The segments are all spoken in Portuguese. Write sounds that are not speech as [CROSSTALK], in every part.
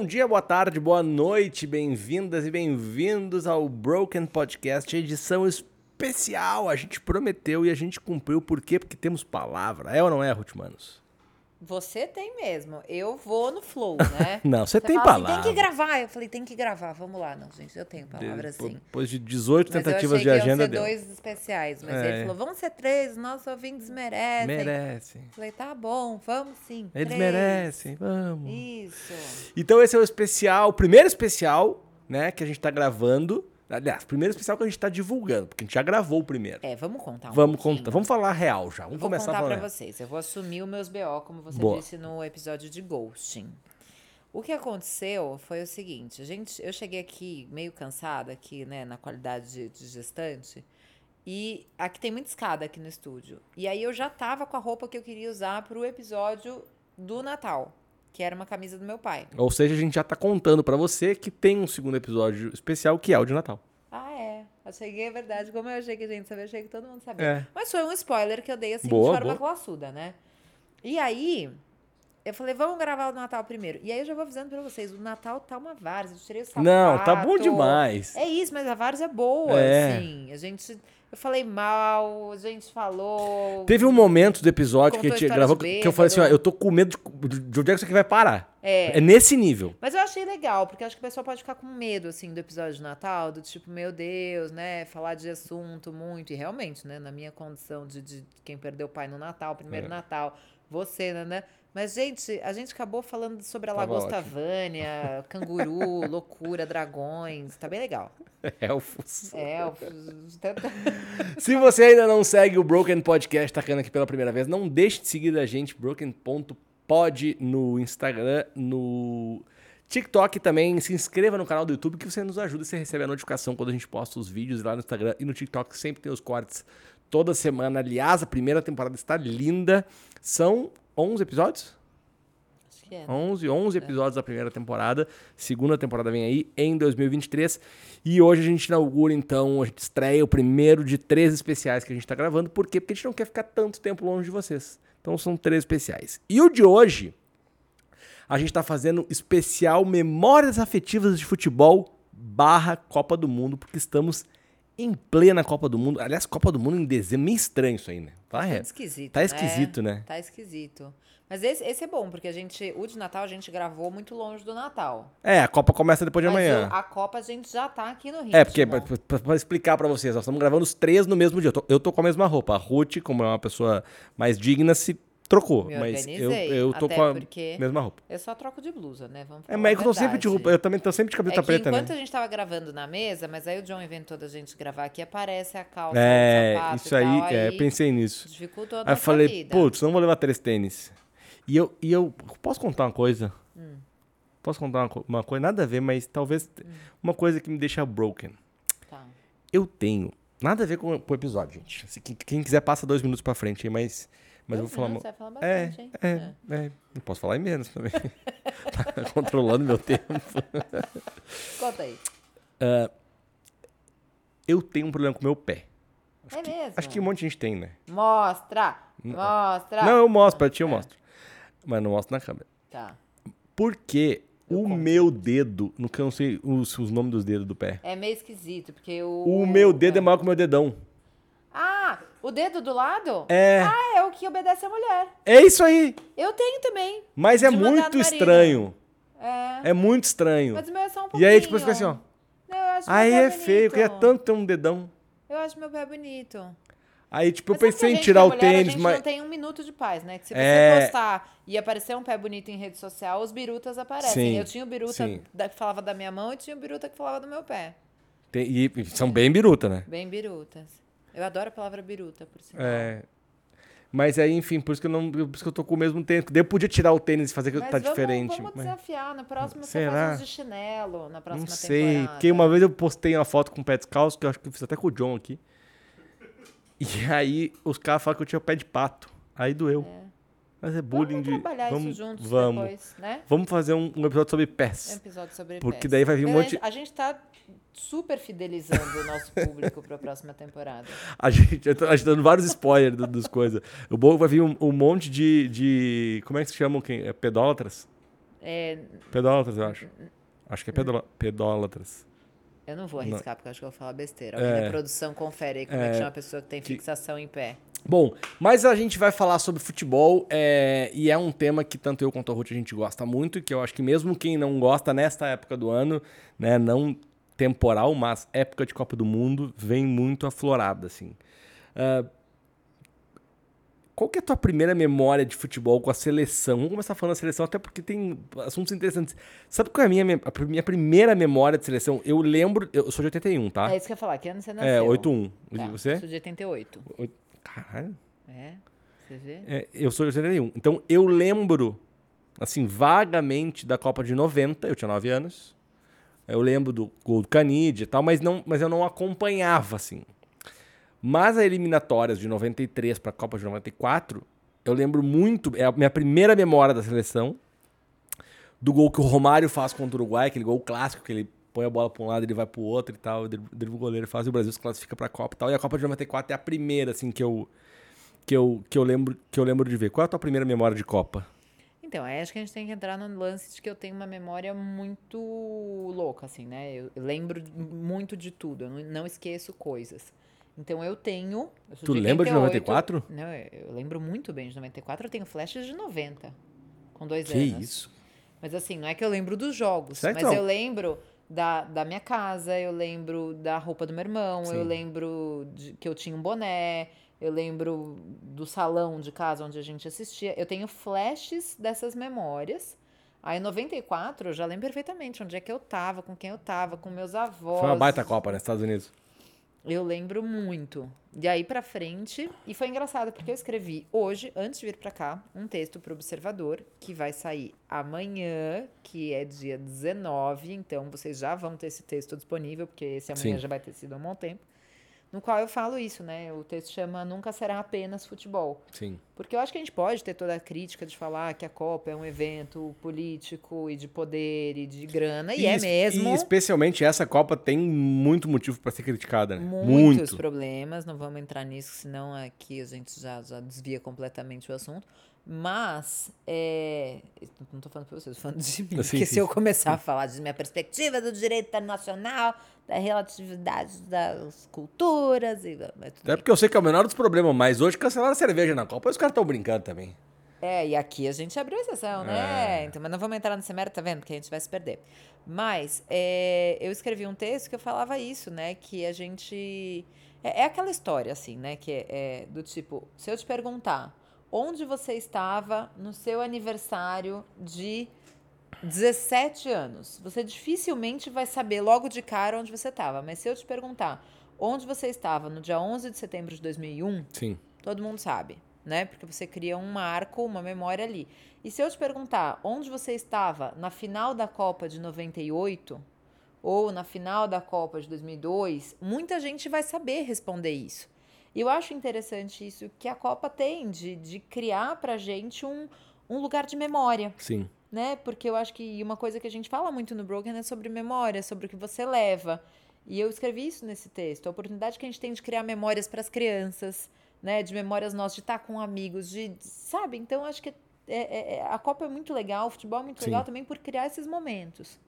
Bom dia, boa tarde, boa noite, bem-vindas e bem-vindos ao Broken Podcast, edição especial. A gente prometeu e a gente cumpriu. Por quê? Porque temos palavra. É ou não é, Ruth Manos? Você tem mesmo. Eu vou no flow, [LAUGHS] né? não, você, tem fala palavra. Assim, tem que gravar. Eu falei, tem que gravar. Vamos lá. Não, gente, eu tenho palavra sim. Depois de 18 mas tentativas de agenda deu. dois especiais, mas é. ele falou, vamos ser três, nossos ouvintes merecem. Merecem. Falei, tá bom, vamos sim. Eles três. merecem, vamos. Isso. Então esse é o especial, o primeiro especial, né, que a gente tá gravando. Aliás, primeiro especial que a gente está divulgando, porque a gente já gravou o primeiro. É, vamos contar um Vamos contar, vamos falar real já. Vamos vou começar contar para vocês. Eu vou assumir os meus BO, como você Boa. disse no episódio de ghosting. O que aconteceu foi o seguinte, a gente, eu cheguei aqui meio cansada aqui, né, na qualidade de, de gestante, e aqui tem muita escada aqui no estúdio. E aí eu já tava com a roupa que eu queria usar pro episódio do Natal, que era uma camisa do meu pai. Ou seja, a gente já tá contando para você que tem um segundo episódio especial que é o de Natal. Ah, é. Achei que é verdade. Como eu achei que a gente sabia, achei que todo mundo sabia. É. Mas foi um spoiler que eu dei assim Boa, de forma classuda, né? E aí, eu falei, vamos gravar o Natal primeiro. E aí eu já vou avisando pra vocês, o Natal tá uma várzea. Eu tirei o sapato. Não, tá bom demais. É isso, mas a várzea é boa, É. assim. A gente... Eu falei mal, a gente falou... Teve um momento do episódio que a gente gravou que eu falei assim, ó, eu tô com medo de, de onde é que isso aqui vai parar. É. É nesse nível. Mas eu achei legal, porque acho que o pessoal pode ficar com medo, assim, do episódio de Natal, do tipo, meu Deus, né? Falar de assunto muito. E realmente, né? Na minha condição de, de quem perdeu o pai no Natal, primeiro É. Natal, você, né, né? Mas, gente, a gente acabou falando sobre a Tava lagosta ótimo. Vânia, [LAUGHS] canguru, loucura, dragões. Tá bem legal. Elfos. O- [LAUGHS] Se você ainda não segue o Broken Podcast, tá aqui pela primeira vez, não deixe de seguir a gente, broken.pod no Instagram, no TikTok também. Se inscreva no canal do YouTube que você nos ajuda, você recebe a notificação quando a gente posta os vídeos lá no Instagram e no TikTok sempre tem os cortes toda semana. Aliás, a primeira temporada está linda. São 11 episódios? Acho que é. 11, 11 episódios da primeira temporada. Segunda temporada vem aí em 2023. E hoje a gente inaugura, então, a gente estreia o primeiro de três especiais que a gente tá gravando. Por quê? Porque a gente não quer ficar tanto tempo longe de vocês. Então são três especiais. E o de hoje, a gente tá fazendo especial Memórias Afetivas de Futebol barra Copa do Mundo, porque estamos em plena Copa do Mundo. Aliás, Copa do Mundo em dezembro, meio estranho isso aí, né? Tá, é. esquisito, Tá né? esquisito, né? Tá esquisito. Mas esse, esse é bom, porque a gente, o de Natal a gente gravou muito longe do Natal. É, a Copa começa depois de Mas amanhã. a Copa a gente já tá aqui no Rio. É, porque, pra, pra- pra explicar pra vocês, nós estamos gravando os três no mesmo dia. Eu tô, eu tô com a mesma roupa. A Ruth, como é uma pessoa mais digna, se trocou. Me mas eu, eu tô com a mesma roupa. Eu só troco de blusa, né? Vamos É, mas a eu tô sempre de roupa. Eu também tô sempre de É cabeça que preta, enquanto né? a gente tava gravando na mesa, mas aí o John inventou da gente gravar aqui, aparece a calça, É, o sapato isso aí, tal, é, pensei nisso. dificultou a Aí falei, putz, não vou levar três tênis. E eu, e eu posso contar uma coisa? Hum. Posso contar uma, uma coisa? Nada a ver, mas talvez uma coisa que me deixa broken. Tá. Eu tenho. Nada a ver com, com o episódio, gente. Quem, quem quiser, passa dois minutos pra frente aí, mas. Mas eu vou falar. uma- Você vai falar É, bastante, hein? é, é. Não posso falar em menos também. [LAUGHS] tá controlando meu tempo. Conta aí. [LAUGHS] Eu tenho um problema com meu pé. é mesmo? Acho que um monte de gente tem, né? Mostra! Mostra! Não, eu mostro, pra ti eu É. mostro. Mas não mostro na câmera. Tá. Porque Eu o conto. meu dedo, no que eu não sei os, os nomes dos dedos do pé. É meio esquisito, porque o... O meu dedo é maior que o meu dedão. Ah, o dedo do lado? É. Ah, é o que obedece a mulher. É isso aí. Eu tenho também. Mas é muito estranho. É. É muito estranho. Mas o meu é só um pouquinho. E aí, tipo, fica assim, ó. Não, eu acho Aí é feio, eu queria bonito. tanto ter um dedão. Eu acho meu pé bonito. Aí, tipo, eu Mas que pensei em tirar é o mulher, tênis, A gente mas. não tem um minuto de paz, né? Que se você É. postar e aparecer um pé bonito em rede social, os birutas aparecem. Sim, Eu tinha o biruta da- que falava da minha mão e tinha o biruta que falava do meu pé. Tem- e e são bem biruta, né? Bem birutas. Eu adoro a palavra biruta, por sinal. É. Mas aí, enfim, por isso que eu não. Por isso que eu tô com o mesmo tênis. Daí eu podia tirar o tênis e fazer que Mas tá vamos, diferente. vamos mas desafiar. No próximo você Será? faz uns de chinelo, na próxima não sei. temporada. Porque uma vez eu postei uma foto com o pé descalço, que eu acho que eu fiz até com o John aqui. E aí os caras falaram que eu tinha o pé de pato. Aí doeu. Mas é bullying Vamos de. trabalhar vamos, isso juntos vamos. depois, né? Vamos fazer um, um episódio sobre Um pés. episódio sobre Porque pés. daí vai vir um monte- A gente tá super fidelizando o nosso público para a próxima temporada. A gente, eu tô, a gente tá dando vários spoilers do- das coisas. O bom é que vai vir um, um monte de, de. Como é que se chamam? Quem? É, pedólatras? É, Pedólatras, eu acho. Acho que é pedola- pedólatras. eu não vou arriscar, porque eu acho que eu vou falar besteira. É. Alguém da produção confere aí como é, É. que chama a pessoa que tem Que- fixação em pé. Bom, mas a gente vai falar sobre futebol é, e é um tema que tanto eu quanto a Ruth a gente gosta muito e que eu acho que mesmo quem não gosta nesta época do ano, né, não temporal, mas época de Copa do Mundo, vem muito aflorada, assim. Ah, qual que é a tua primeira memória de futebol com a seleção? Vamos começar falando da seleção, até porque tem assuntos interessantes. Sabe qual é a minha, a minha primeira memória de seleção? Eu lembro, eu sou de 81, tá? É isso que eu ia falar, que ano você nasceu? É, 81. Tá, E você? Sou de 88. Oito- Caralho. É, você vê? É, eu sou de 81. Então eu lembro, assim, vagamente da Copa de 90, eu tinha 9 anos. Eu lembro do gol do Canidia e tal, mas, não, mas eu não acompanhava, assim. Mas as eliminatórias de 93 para a Copa de 94, eu lembro muito, é a minha primeira memória da seleção, do gol que o Romário faz contra o Uruguai, aquele gol clássico que ele põe a bola para um lado, ele vai para o outro e tal, dribla o goleiro faz e o Brasil se classifica para a Copa e tal. E a Copa de 94 é a primeira, assim, que eu, que eu, que eu, lembro, que eu lembro de ver. Qual é a tua primeira memória de Copa? Então, aí acho que a gente tem que entrar no lance de que eu tenho uma memória muito louca, assim, né? Eu lembro muito de tudo, eu não, não esqueço coisas. Então eu tenho. eu Tu lembra de 88. 94? Não, eu, lembro muito bem de 94. Eu tenho flashes de 90, com dois Que anos. isso? Mas assim, não é que eu lembro dos jogos, Certo, mas eu lembro da, da minha casa, eu lembro da roupa do meu irmão, eu Sim. lembro de, que eu tinha um boné, eu lembro do salão de casa onde a gente assistia. Eu tenho flashes dessas memórias. Aí em 94 eu já lembro perfeitamente onde é que eu tava, com quem eu tava, com meus avós. Foi uma baita Copa, né? Estados Unidos. Eu lembro muito. E aí pra frente, e foi engraçado porque eu escrevi hoje, antes de vir pra cá, um texto pro Observador que vai sair amanhã, que é dia 19, então vocês já vão ter esse texto disponível, porque esse amanhã Sim. já vai ter sido há um bom tempo. No qual eu falo isso, né? O texto chama Nunca Será Apenas Futebol. Sim. Porque eu acho que a gente pode ter toda a crítica de falar que a Copa é um evento político e de poder e de grana, e, é es- mesmo. E especialmente essa Copa tem muito motivo pra ser criticada, né? muitos Muito. problemas, não vamos entrar nisso, senão aqui a gente já, já desvia completamente o assunto. Mas, é, não estou falando para vocês, tô falando de mim, Sim, porque sim. se eu começar a falar de minha perspectiva do direito internacional, da relatividade das culturas, e, mas tudo Até porque eu sei que é o menor dos problemas, mas hoje cancelaram a cerveja na Copa e os caras estão brincando também. É, e aqui a gente abriu exceção, É. né? Então, mas não vamos entrar nesse mérito, tá vendo? Porque a gente vai se perder. Mas é, eu escrevi um texto que eu falava isso, né? Que a gente. É, é aquela história, assim, né? Que é, é do tipo: se eu te perguntar onde você estava no seu aniversário de 17 anos, você dificilmente vai saber logo de cara onde você estava. Mas se eu te perguntar onde você estava no dia 11 de setembro de 2001, Sim. Todo mundo sabe, né? Porque você cria um marco, uma memória ali. E se eu te perguntar onde você estava na final da Copa de 98 ou na final da Copa de 2002, muita gente vai saber responder isso. E eu acho interessante isso que a Copa tem de, de criar pra gente um, um lugar de memória Sim. Né? Porque eu acho que uma coisa que a gente fala muito no Broken é sobre memória, sobre o que você leva. E eu escrevi isso nesse texto, a oportunidade que a gente tem de criar memórias para as crianças, né? De memórias nossas, de estar com amigos, de, sabe? Então acho que é- é- é- a Copa é muito legal, o futebol é muito Sim. legal também por criar esses momentos.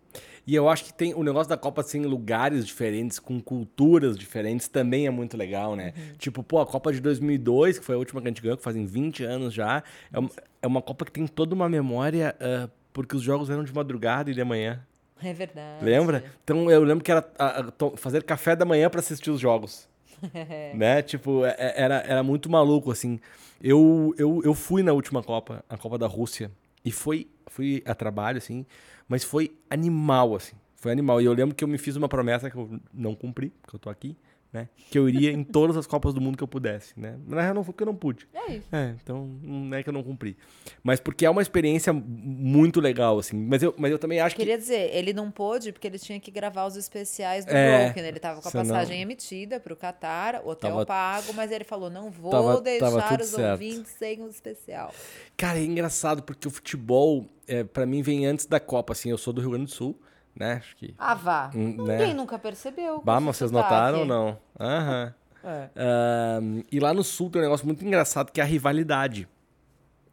E eu acho que tem o negócio da Copa assim, em lugares diferentes, com culturas diferentes, também é muito legal, né? Uhum. Tipo, pô, a Copa de 2002, que foi a última que a gente ganhou, que fazem 20 anos já, é uma, é uma Copa que tem toda uma memória, ah, porque os jogos eram de madrugada e de manhã. É verdade. Lembra? Então eu lembro que era ah, to- fazer café da manhã pra assistir os jogos. [LAUGHS] né? Tipo, é- é- era, era muito maluco, assim. Eu, eu, eu fui na última Copa, a Copa da Rússia, e foi, fui a trabalho, assim, mas foi animal, assim. Foi animal. E eu lembro que eu me fiz uma promessa que eu não cumpri, porque eu tô aqui, né? Que eu iria em todas as Copas do Mundo que eu pudesse, né? Na real, não foi porque eu não pude. É isso. É, então não é que eu não cumpri. Mas porque é uma experiência muito legal, assim. Mas eu, mas eu também acho que. Queria dizer, ele não pôde porque ele tinha que gravar os especiais do É, Broken. Ele tava com a passagem emitida pro Catar, hotel Tava- pago, mas ele falou: não vou Tava- tava deixar tudo os certo. ouvintes sem o especial. Cara, é engraçado porque o futebol, é, para mim, vem antes da Copa. Assim, eu sou do Rio Grande do Sul, né? Acho que. Ah, vá. Hum, né? Ninguém nunca percebeu. Bah, mas vocês sotaque. notaram ou não? Aham. É. Ahn, e lá no Sul tem um negócio muito engraçado que é a rivalidade.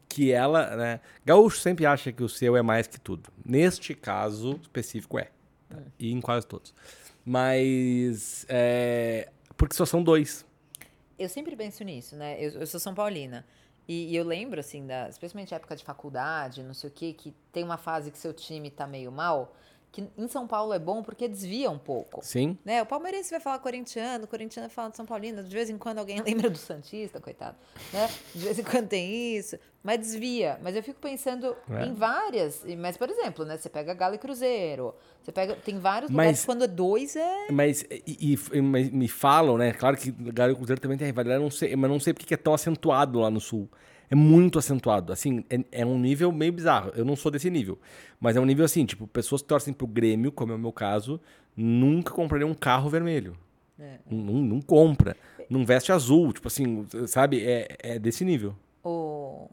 que ela, né? Gaúcho sempre acha que o seu é mais que tudo. Neste caso específico é. Tá? E em quase todos. Mas. É, porque só são dois. Eu sempre penso nisso, né? Eu, eu sou São Paulina. E, e, eu lembro, assim, da, especialmente época de faculdade, não sei o quê, que tem uma fase que seu time tá meio mal que em São Paulo é bom porque desvia um pouco. Sim. Né? O palmeirense vai falar corintiano, o corintiano vai falar de São Paulino, de vez em quando alguém [LAUGHS] lembra do Santista, coitado. Né? De vez em quando tem isso, mas desvia. Mas eu fico pensando é. em várias. Mas, por exemplo, né? Você pega Galo e Cruzeiro. Você pega. Tem vários mas, lugares quando é dois é. Mas, e, e, mas me falam, né? Claro que Galo e Cruzeiro também tem rivalidade, não sei, mas não sei porque é tão acentuado lá no sul é muito acentuado. Assim, é, é, um nível meio bizarro. Eu não sou desse nível. Mas é um nível assim, tipo, pessoas que torcem pro Grêmio, como é o meu caso, nunca comprariam um carro vermelho. É. Não, não, compra. Não veste azul. Tipo assim, sabe? É, é desse nível. O...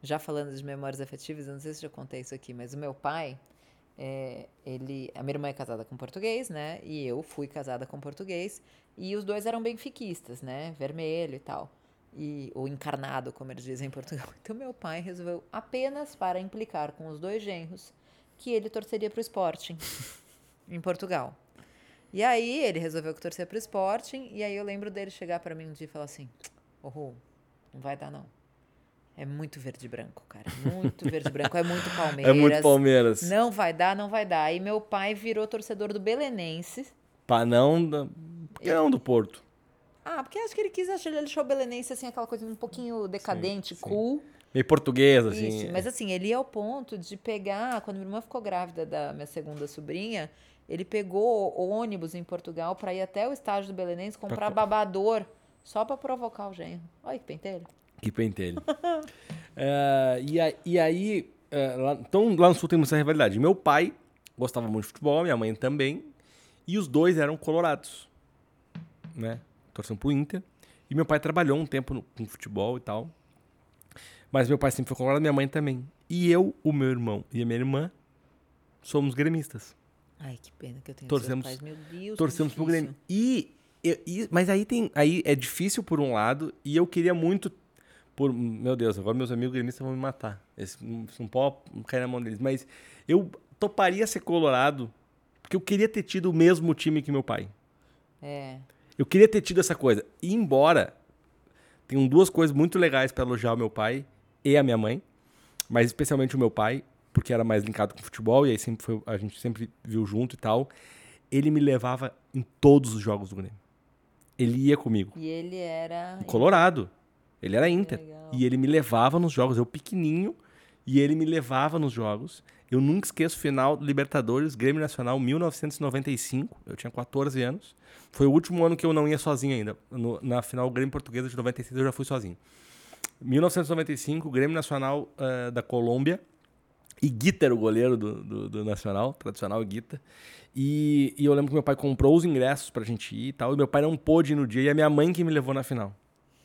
Já falando de memórias afetivas, eu não sei se já contei isso aqui, mas o meu pai, é, ele, a minha irmã é casada com português, né? E eu fui casada com português. E os dois eram benfiquistas, né? Vermelho e tal e, ou encarnado, como eles dizem em Portugal. [LAUGHS] Então, meu pai resolveu apenas para implicar com os dois genros que ele torceria para o Sporting [LAUGHS] em Portugal. E aí ele resolveu que torcia para o Sporting, e aí eu lembro dele chegar para mim um dia e falar assim: Ô, oh, não vai dar não. É muito verde e branco, cara. Muito verde e branco. É muito [LAUGHS] Palmeiras. É muito Palmeiras. Não vai dar, não vai dar. E meu pai virou torcedor do Belenense. Para não, não do Porto. Ah, porque acho que ele quis achar ele achou o belenense assim, aquela coisa um pouquinho decadente, sim, sim. cool. Meio português, assim. Isso, mas assim, ele ia ao ponto de pegar, quando minha irmã ficou grávida da minha segunda sobrinha, ele pegou o ônibus em Portugal para ir até o estádio do Belenense comprar pra... babador só para provocar o genro. Olha que pentelho. Que pentelho. uh, [LAUGHS] e, a, e aí, uh, lá, então lá no Sul tem muita rivalidade. Meu pai gostava muito de futebol, minha mãe também, e os dois eram colorados, né? Torcendo pro Inter. E meu pai trabalhou um tempo no, com futebol e tal. Mas meu pai sempre foi colorado, minha mãe também. E eu, o meu irmão e a minha irmã somos gremistas. Ai, que pena que eu tenho torcemos, pais. Meu Deus, Torcemos pro Grêmio. E, e, mas aí tem, aí é difícil por um lado e eu queria muito por, meu Deus, agora meus amigos gremistas vão me matar. Esse, não pode cair na mão deles, mas eu toparia ser colorado porque eu queria ter tido o mesmo time que meu pai. É. Eu queria ter tido essa coisa. E embora tenham duas coisas muito legais para elogiar o meu pai e a minha mãe, mas especialmente o meu pai, porque era mais linkado com futebol e aí sempre foi, a gente sempre viu junto e tal. Ele me levava em todos os jogos do Grêmio. Ele ia comigo. E ele era Colorado. Ele era Inter. E ele me levava nos jogos, eu pequenininho, e ele me levava nos jogos. Eu nunca esqueço o final do Libertadores, Grêmio Nacional, 1995. Eu tinha 14 anos. Foi o último ano que eu não ia sozinho ainda. No, na final Grêmio Portuguesa de 96 eu já fui sozinho. 1995, Grêmio Nacional uh, da Colômbia. E Guita era o goleiro do, do, do Nacional, tradicional Guita. E, e, eu lembro que meu pai comprou os ingressos pra gente ir e tal. E meu pai não pôde ir no dia. E a minha mãe que me levou na final.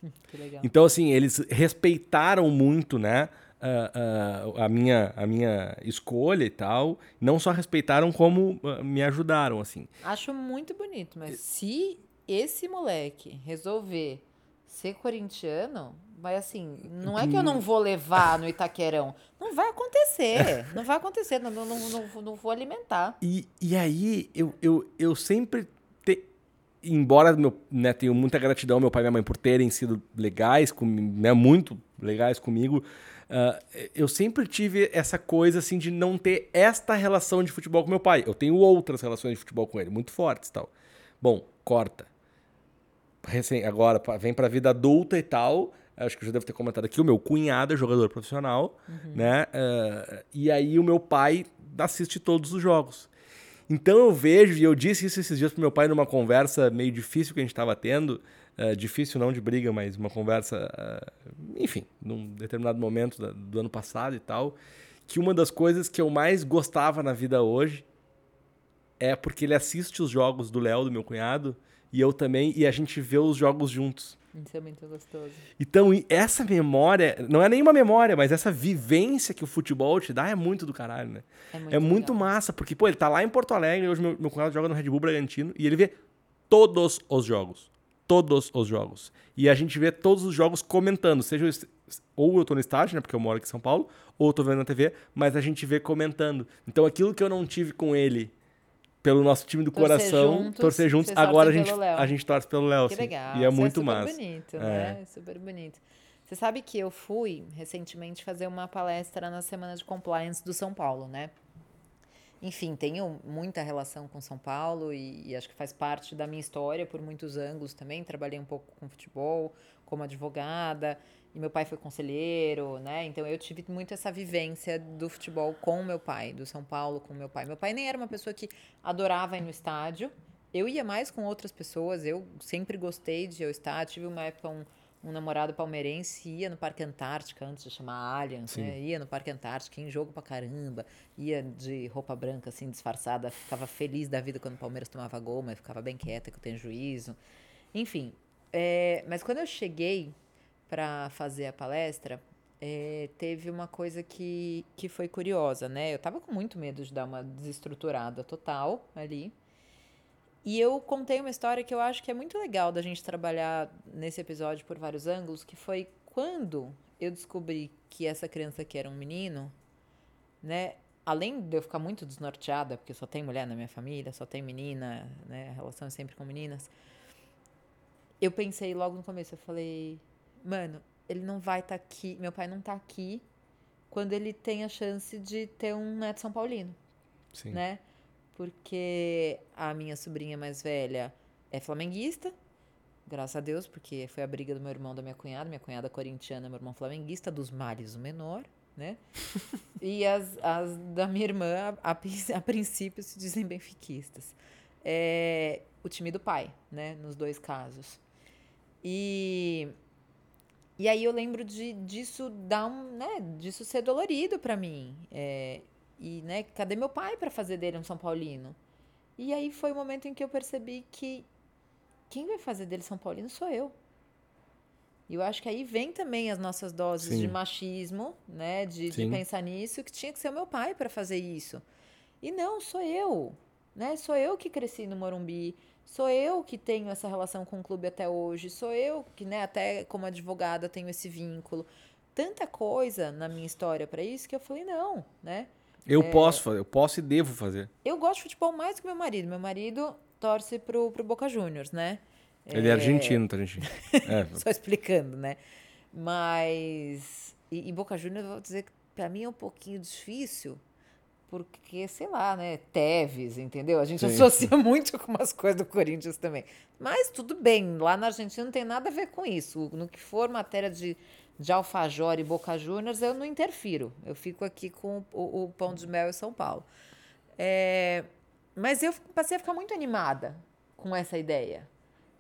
[LAUGHS] Que legal. Então, assim, eles respeitaram muito, né? Uh, a, minha, a minha escolha e tal. Não só respeitaram, como uh, me ajudaram, assim. Acho muito bonito, mas se esse moleque resolver ser corintiano, vai assim, não é que eu não vou levar no Itaquerão. Não vai acontecer. [LAUGHS] Não vai acontecer. Não, não, não, não vou alimentar. E, e aí, eu, eu, eu sempre. Te, embora meu, né, tenho muita gratidão ao meu pai e minha mãe por terem sido legais, com, né, muito legais comigo, Uh, eu sempre tive essa coisa assim de não ter esta relação de futebol com meu pai. Eu tenho outras relações de futebol com ele, muito fortes tal. Bom, corta. Recém, agora vem pra vida adulta e tal. Acho que eu já devo ter comentado aqui. O meu cunhado é jogador profissional, uhum. né? Uh, e aí o meu pai assiste todos os jogos. Então eu vejo, e eu disse isso esses dias pro meu pai numa conversa meio difícil que a gente estava tendo. Uh, difícil não de briga, mas uma conversa, uh, enfim, num determinado momento da, do ano passado e tal, que uma das coisas que eu mais gostava na vida hoje é porque ele assiste os jogos do Léo, do meu cunhado, e eu também, e a gente vê os jogos juntos. Isso é muito gostoso. Então, essa memória, não é nenhuma memória, mas essa vivência que o futebol te dá é muito do caralho, né? É muito, é muito massa, porque, pô, ele tá lá em Porto Alegre, hoje meu, meu cunhado joga no Red Bull Bragantino, e ele vê todos os jogos. Todos os jogos. E a gente vê todos os jogos comentando, seja ou eu tô no estádio, né, porque eu moro aqui em São Paulo, ou eu tô vendo na TV, mas a gente vê comentando. Então aquilo que eu não tive com ele pelo nosso time do torcer coração, juntos, torcer juntos, agora a gente, a gente torce pelo Léo. Que legal. E é Isso muito é super massa. bonito, né? É. Super bonito. Você sabe que eu fui recentemente fazer uma palestra na Semana de Compliance do São Paulo, né? Enfim, tenho muita relação com São Paulo e, e, acho que faz parte da minha história por muitos ângulos também. Trabalhei um pouco com futebol, como advogada, e meu pai foi conselheiro, né? Então eu tive muito essa vivência do futebol com meu pai, do São Paulo com meu pai. Meu pai nem era uma pessoa que adorava ir no estádio. Eu ia mais com outras pessoas, eu sempre gostei de ir ao estádio. Tive uma época um um namorado palmeirense ia no Parque Antártica antes de chamar Allianz, né? Ia no Parque Antártica, em jogo pra caramba, ia de roupa branca, assim, disfarçada, ficava feliz da vida quando o Palmeiras tomava gol, mas ficava bem quieta, que eu tenho juízo. Enfim, é, mas quando eu cheguei para fazer a palestra, é, teve uma coisa que, que foi curiosa, né? Eu tava com muito medo de dar uma desestruturada total ali. E eu contei uma história que eu acho que é muito legal da gente trabalhar nesse episódio por vários ângulos, que foi quando eu descobri que essa criança aqui era um menino, né? Além de eu ficar muito desnorteada, porque só tem mulher na minha família, só tem menina, né? A relação é sempre com meninas. Eu pensei logo no começo, eu falei, mano, ele não vai estar tá aqui, meu pai não tá aqui quando ele tem a chance de ter um neto São Paulino. Sim. Né? Porque a minha sobrinha mais velha é flamenguista, graças a Deus, porque foi a briga do meu irmão da minha cunhada, minha cunhada corintiana, meu irmão flamenguista, dos males o menor, né? [LAUGHS] e as, as da minha irmã, a, a, a princípio, se dizem benfiquistas. É, o time do pai, né? Nos dois casos. E, e aí eu lembro de, disso dar um, né? Disso ser dolorido para mim. É, e, né, cadê meu pai para fazer dele um São Paulino? E aí foi o momento em que eu percebi que quem vai fazer dele São Paulino sou eu. E eu acho que aí vem também as nossas doses Sim. de machismo, né? De, de, pensar nisso, que tinha que ser o meu pai para fazer isso. E não, sou eu. Né? Sou eu que cresci no Morumbi, sou eu que tenho essa relação com o clube até hoje, sou eu que, né, até como advogada, tenho esse vínculo. Tanta coisa na minha história para isso que eu falei, não, né? Eu é, posso fazer, eu posso e devo fazer. Eu gosto de futebol mais do que meu marido. Meu marido torce pro, pro Boca Juniors, né? Ele é, é argentino, tá, gente? É. [LAUGHS] Só explicando, né? Mas. E, e Boca Juniors, eu vou dizer que pra mim é um pouquinho difícil, porque, sei lá, né? Teves, entendeu? A gente Sim. associa [LAUGHS] muito com umas coisas do Corinthians também. Mas tudo bem, lá na Argentina não tem nada a ver com isso. No que for matéria de de Alfajor e Boca Juniors, eu não interfiro. Eu fico aqui com o, o Pão de Mel e São Paulo. É, mas eu passei a ficar muito animada com essa ideia.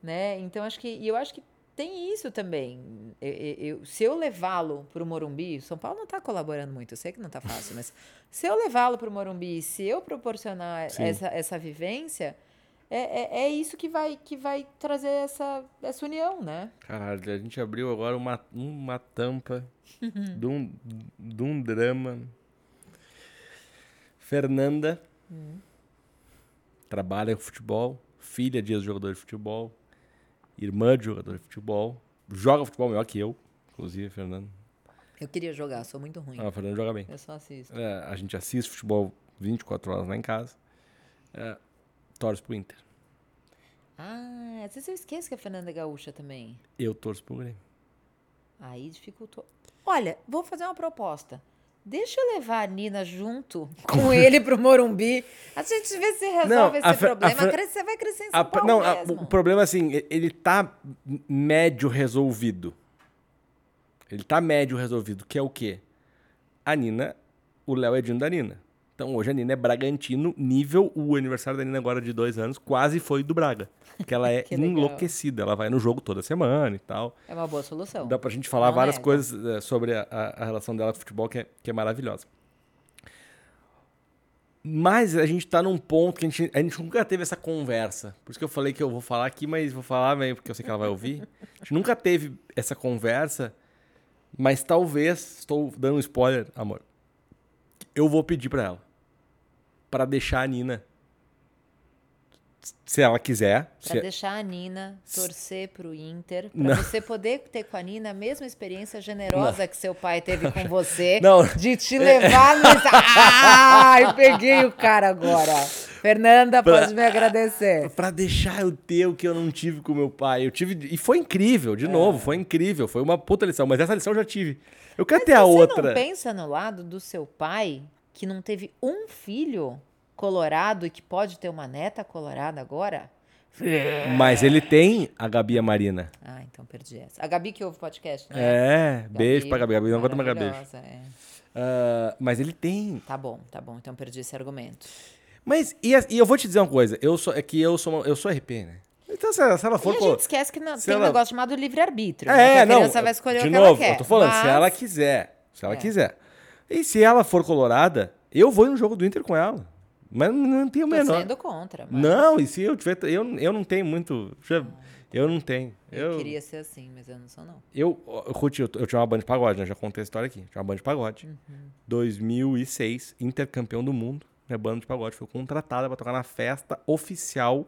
Né? Então, acho que, e eu acho que tem isso também. Eu, eu, se eu levá-lo para o Morumbi, São Paulo não está colaborando muito, eu sei que não está fácil, mas se eu levá-lo para o Morumbi, se eu proporcionar essa, essa vivência, é, é, é, isso que vai, que vai trazer essa, essa união, né? Caralho, a gente abriu agora uma, uma tampa [LAUGHS] de, um, de um drama. Fernanda hum. trabalha com futebol, filha de jogador de futebol, irmã de jogador de futebol, joga futebol melhor que eu, inclusive, Fernanda. Eu queria jogar, sou muito ruim. Ah, a Fernanda joga bem. Eu só assisto. É, a gente assiste futebol 24 horas lá em casa. É, torce pro Inter. Ah, às vezes eu esqueço que a Fernanda é gaúcha também. Eu torço pro Grêmio. Aí dificultou. Olha, vou fazer uma proposta. Deixa eu levar a Nina junto [LAUGHS] com ele pro Morumbi. A gente vê se resolve não, esse problema. Fran... Você vai crescer em São a, Paulo Não, a, o problema é assim, ele tá médio resolvido. Ele tá médio resolvido, que é o quê? A Nina, o Léo é Edino da Nina. Então hoje a Nina é Bragantino, nível o aniversário da Nina agora de dois anos quase foi do Braga. [LAUGHS] Porque ela é enlouquecida, ela vai no jogo toda semana e tal. É uma boa solução. Dá pra gente falar Não várias coisas é, sobre a, a, relação dela com o futebol que é, que é maravilhosa. Mas a gente tá num ponto que a gente, a gente nunca teve essa conversa. Por isso que eu falei que eu vou falar aqui, mas vou falar meio porque eu sei que ela vai ouvir. A gente nunca teve essa conversa, mas talvez, estou dando um spoiler, amor eu vou pedir para ela. Para deixar a Nina se ela quiser. Pra se- deixar a Nina torcer pro Inter, pra Não. você poder ter com a Nina a mesma experiência generosa que seu pai teve com você, [LAUGHS] Não. de te levar no. [LAUGHS] Ai, peguei o cara agora. Fernanda, Pra- pode me agradecer. Pra deixar eu ter o que eu não tive com meu pai. Eu tive. E foi incrível, É. de novo, foi incrível. Foi uma puta lição. Mas essa lição eu já tive. Eu quero ter a Você outra. não pensa no lado do seu pai, que não teve um filho colorado e que pode ter uma neta colorada agora? Mas ele tem a Gabi e a Marina. Ah, então perdi essa. A Gabi que ouve o podcast, né? É, beijo pra Gabi. Gabi não conta mais Gabi. é. Ah, mas ele tem. Tá bom, tá bom. Então perdi esse argumento. Mas, e, a- e eu vou te dizer uma coisa. Eu sou, é que eu sou, eu sou RP, né? Então, se, ela- se ela for. e a gente esquece que não, se tem um ela- negócio chamado livre-arbítrio. né? É, a não. criança vai escolher de o que novo, ela quer. eu tô falando, se Mas- ela quiser. Se ela É. quiser. E se ela for colorada, eu vou no jogo do Inter com ela. Mas não tenho o menor. sendo contra, mas Não, e se eu tiver. Eu, eu não tenho muito. já- eu não tenho. eu, Eu, queria ser assim, mas eu não sou, não. eu, Ruth, eu, eu tinha uma banda de pagode, né? Já contei a história aqui. Tinha uma banda de pagode. Uhum. 2006, intercampeão do mundo. Minha banda de pagode foi contratada pra tocar na festa oficial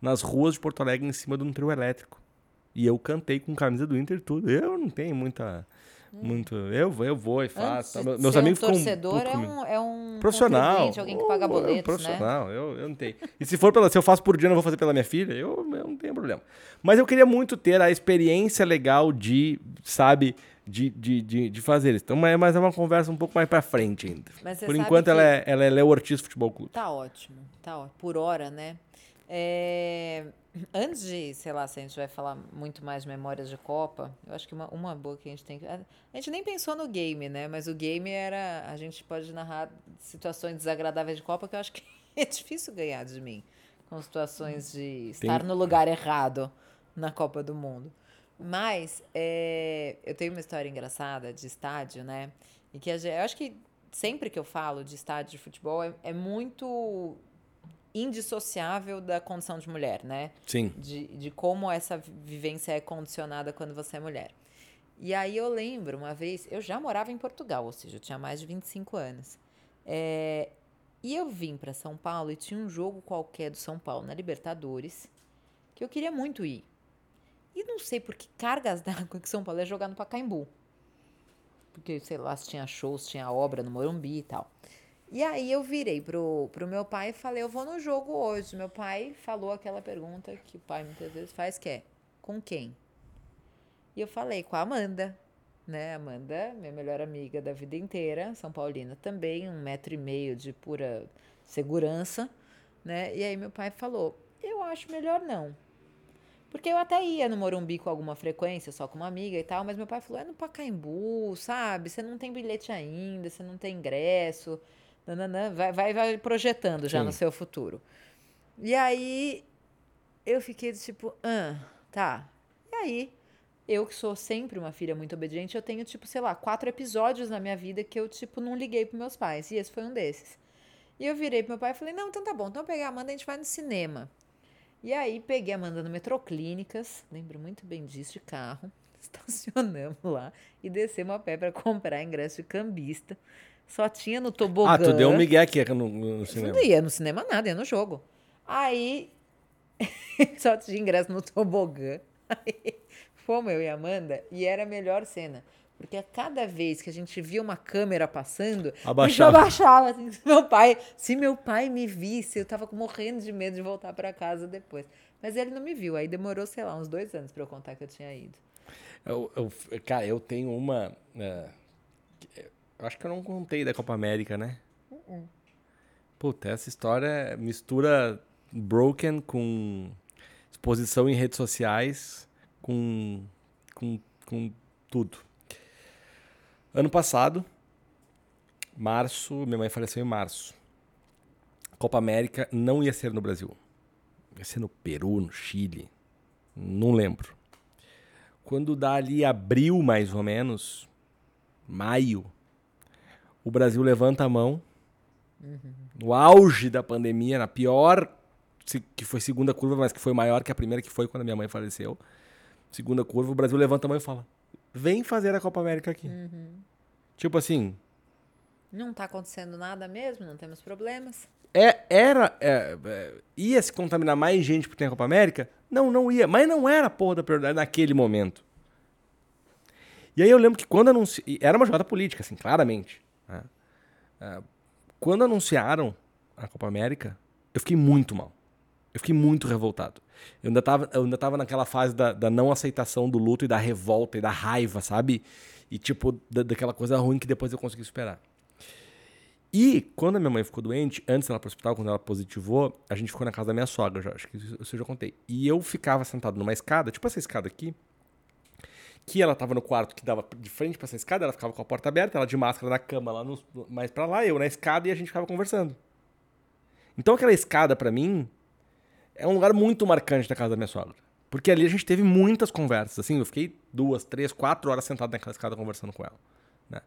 nas ruas de Porto Alegre em cima de um trio elétrico. E eu cantei com camisa do Inter e tudo. Eu não tenho muita. Muito. Eu, vou- eu vou e Antes faço. tá? Meus amigos um torcedor putos é um, é um Profissional. alguém que paga Ou- é um boletos, né? profissional, eu, eu não tenho. E se for pela, se eu faço por dia, eu não vou fazer pela minha filha, eu, eu não tenho problema. Mas eu queria muito ter a experiência legal de, sabe, de, de, de, de fazer isso. Então, mas é uma conversa um pouco mais pra frente ainda. Por enquanto, ela, é, ela é Léo Ortiz Futebol Clube. Tá ótimo, tá ótimo. Por hora, né? É, Antes de, sei lá, se a gente vai falar muito mais de memórias de Copa, eu acho que uma, uma boa que a gente tem que. A gente nem pensou no game, né? Mas o game era. A gente pode narrar situações desagradáveis de Copa, que eu acho que [LAUGHS] é difícil ganhar de mim. Com situações de estar no lugar errado na Copa do Mundo. Mas é, eu tenho uma história engraçada de estádio, né? E que a eu acho que sempre que eu falo de estádio de futebol é, é muito indissociável da condição de mulher, né? Sim. De, de como essa vivência é condicionada quando você é mulher. E aí eu lembro uma vez, eu já morava em Portugal, ou seja, eu tinha mais de 25 anos. É, e eu vim para São Paulo e tinha um jogo qualquer do São Paulo na Libertadores que eu queria muito ir. E não sei por que cargas [LAUGHS] d'água que São Paulo ia jogar no Pacaembu. Porque, sei lá, se tinha shows, tinha obra no Morumbi e tal. E aí eu virei pro, pro meu pai e falei, eu vou no jogo hoje. Meu pai falou aquela pergunta que o pai muitas vezes faz, que é, com quem? E eu falei, com a Amanda. Né? Amanda, minha melhor amiga da vida inteira, São Paulina também, um metro e meio de pura segurança. Né? E aí meu pai falou, eu acho melhor não. Porque eu até ia no Morumbi com alguma frequência, só com uma amiga e tal, mas meu pai falou: é no Pacaembu, sabe? Você não tem bilhete ainda, você não tem ingresso. Nananã, vai, vai, vai projetando já Sim. no seu futuro. E aí eu fiquei tipo, ah, tá. E aí, eu que sou sempre uma filha muito obediente, eu tenho, tipo, sei lá, quatro episódios na minha vida que eu, tipo, não liguei pros meus pais. E esse foi um desses. E eu virei pro meu pai e falei, não, então tá bom, então eu pegar a Amanda, a gente vai no cinema. E aí peguei a Amanda no Metroclínicas, lembro muito bem disso, de carro. [LAUGHS] Estacionamos lá e descemos a pé para comprar ingresso de cambista. Só tinha no tobogã. Ah, tu deu um migué aqui no, no Eu cinema. Não ia no cinema nada, ia no jogo. Aí [LAUGHS] só tinha ingresso no tobogã. Aí fomos eu e Amanda e era a melhor cena. Porque a cada vez que a gente via uma câmera passando, a gente Abaixava. abaixava. Assim, se meu pai, se meu pai me visse, eu tava morrendo de medo de voltar para casa depois. Mas ele não me viu. Aí demorou, sei lá, uns dois anos para eu contar que eu tinha ido. Eu, eu- cara, eu tenho uma. é, eu acho que eu não contei da Copa América, né? Puta, essa história mistura Broken com exposição em redes sociais, com, com, com tudo. Ano passado, março, minha mãe faleceu em março. Copa América não ia ser no Brasil. Ia ser no Peru, no Chile. Não lembro. Quando dá ali abril, mais ou menos, maio, o Brasil levanta a mão, no auge da pandemia, na pior, que foi segunda curva, mas que foi maior que a primeira, que foi quando a minha mãe faleceu. Segunda curva, o Brasil levanta a mão e fala: vem fazer a Copa América aqui. Tipo assim, Não tá acontecendo nada mesmo, não temos problemas. É, era. é, é, ia se contaminar mais gente por ter a Copa América? Não, não ia. Mas não era a porra da prioridade naquele momento. E aí eu lembro que quando anunciaram. Era uma jogada política, assim, claramente. Né? É, quando anunciaram a Copa América, eu fiquei muito mal. Eu fiquei muito revoltado. Eu ainda tava, eu ainda tava naquela fase da, da não aceitação do luto e da revolta e da raiva, sabe? E tipo, da- daquela coisa ruim que depois eu consegui superar. E quando a minha mãe ficou doente, antes dela ir pro hospital, quando ela positivou, a gente ficou na casa da minha sogra, já, acho que isso eu já contei. E eu ficava sentado numa escada, tipo essa escada aqui, que ela tava no quarto que dava de frente pra essa escada, ela ficava com a porta aberta, ela de máscara na cama lá no, mais pra lá, eu na escada e a gente ficava conversando. Então aquela escada pra mim é um lugar muito marcante da casa da minha sogra. Porque ali a gente teve muitas conversas, assim, eu fiquei duas, três, quatro horas sentado naquela escada conversando com ela, né?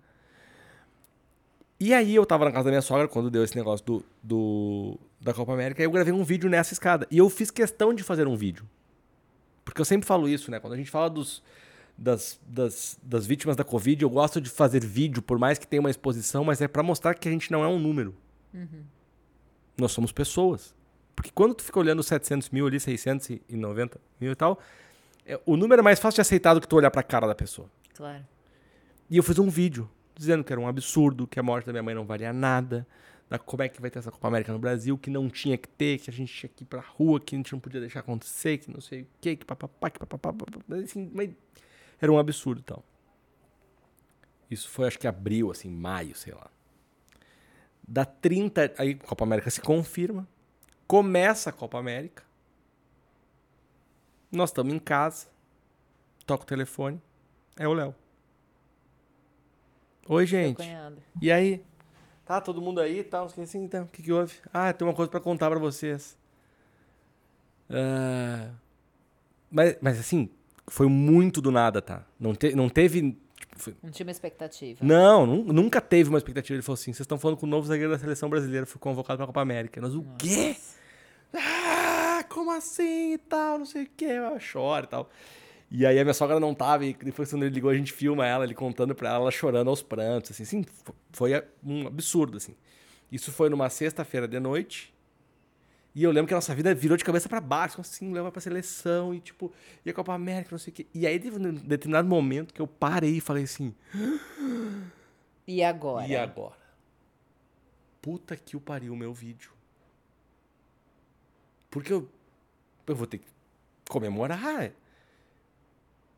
E aí eu tava na casa da minha sogra quando deu esse negócio do, do da Copa América, e eu gravei um vídeo nessa escada. E eu fiz questão de fazer um vídeo. Porque eu sempre falo isso, né? Quando a gente fala dos, das, das, das vítimas da Covid, eu gosto de fazer vídeo, por mais que tenha uma exposição, mas é pra mostrar que a gente não é um número. Nós somos pessoas. Porque quando tu fica olhando 700 mil ali, 690 mil e tal, é, o número é mais fácil de aceitar do que tu olhar pra cara da pessoa. Claro. E eu fiz um vídeo dizendo que era um absurdo, que a morte da minha mãe não valia nada, da como é que vai ter essa Copa América no Brasil, que não tinha que ter, que a gente tinha que ir pra rua, que a gente não podia deixar acontecer, que não sei o que, que papapá, que papapá, papapá, assim, mas era um absurdo e tal. Isso foi acho que abril, assim, maio, sei lá. Da 30, aí a Copa América se confirma, começa a Copa América, nós estamos em casa, toca o telefone, é o Léo. Oi, gente. E aí? Tá todo mundo aí e tal? Assim, então, o que, que houve? Ah, tem uma coisa pra contar pra vocês. Ah, mas, mas assim, foi muito do nada, tá? Não, te, não teve. tipo, foi- Não tinha uma expectativa. não, nu- nunca teve uma expectativa. Ele falou assim: vocês estão falando com o novo zagueiro da seleção brasileira, foi convocado pra Copa América. Nós, o quê? Ah, como assim e tal, não sei o quê, eu choro e tal. E aí a minha sogra não tava, e depois quando ele ligou, a gente filma ela, ele contando pra ela, ela chorando aos prantos, assim, assim, fo- foi um absurdo, assim. Isso foi numa sexta-feira de noite, e eu lembro que a nossa vida virou de cabeça pra baixo, assim, leva pra seleção, e tipo, e a Copa América, não sei o quê. E aí teve um determinado momento que eu parei e falei assim, E agora? e agora? Puta que o pariu o meu vídeo. Porque eu, eu vou ter que comemorar.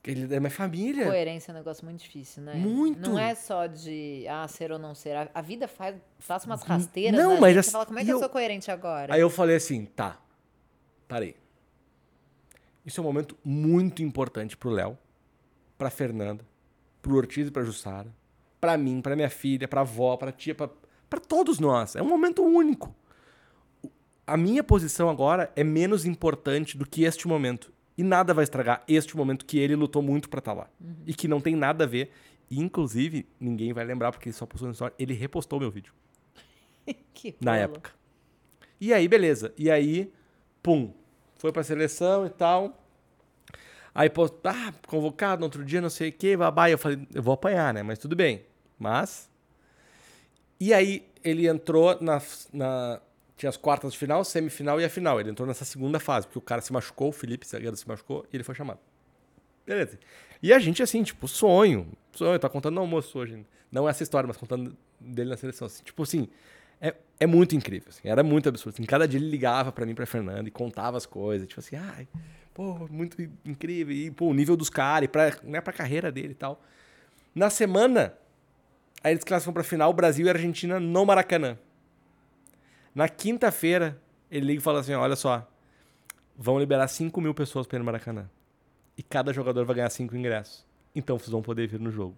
Ele é minha família. Coerência é um negócio muito difícil, né? Muito. Não é só de ah, ser ou não ser. A, a vida faz, faz umas rasteiras. Não, na mas gente, assim, Você fala, como é que eu eu- sou coerente agora? Aí eu falei assim, tá, parei. Isso é um momento muito importante pro Léo, pra Fernanda, pro Ortiz e pra Jussara, pra mim, pra minha filha, pra avó, pra tia, pra, pra todos nós. É um momento único. A minha posição agora é menos importante do que este momento. E nada vai estragar este momento que ele lutou muito pra estar lá. E que não tem nada a ver. E, inclusive, ninguém vai lembrar porque ele só postou no story. Ele repostou meu vídeo [LAUGHS] que na rolo. época. E aí, beleza. E aí, pum, foi pra seleção e tal. Aí, pô, ah, convocado no outro dia, não sei o que, babá. Eu falei, eu vou apanhar, né? Mas tudo bem. Mas. E aí, ele entrou na. na tinha as quartas de final, semifinal e a final. Ele entrou nessa segunda fase, porque o cara se machucou, o Felipe zagueiro se machucou, e ele foi chamado. Beleza. E a gente, assim, tipo, sonho. Sonho, tá contando no almoço hoje. Não essa história, mas contando dele na seleção. assim, tipo assim, é, é muito incrível. assim, era muito absurdo. Assim, cada dia ele ligava pra mim, pra Fernanda, e contava as coisas. Tipo assim, ai, pô, muito incrível. E, pô, o nível dos caras, e pra, né, pra carreira dele e tal. Na semana, aí eles classificam pra final Brasil e Argentina no Maracanã. Na quinta-feira, ele liga e fala assim: olha só, vão liberar 5 mil pessoas pra ir no Maracanã. E cada jogador vai ganhar 5 ingressos. Então vocês vão poder vir no jogo.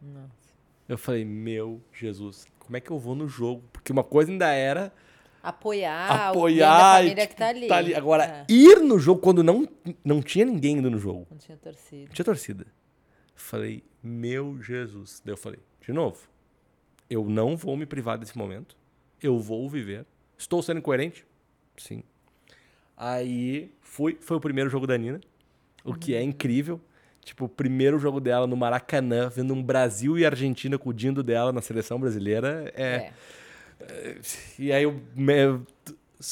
Nossa. Eu falei, meu Jesus, como é que eu vou no jogo? Porque uma coisa ainda era Apoiar, apoiar alguém da e, família tipo, que tá ali. Agora, É, ir no jogo quando não, não tinha ninguém indo no jogo. Não tinha torcida. Não tinha torcida. Falei, meu Jesus. Daí eu falei, de novo, eu não vou me privar desse momento. Eu vou viver. Estou sendo coerente? Sim. Aí fui, foi o primeiro jogo da Nina, o que é incrível. Tipo, o primeiro jogo dela no Maracanã, vendo um Brasil e Argentina cuidando dela na seleção brasileira. É. é. E aí eu,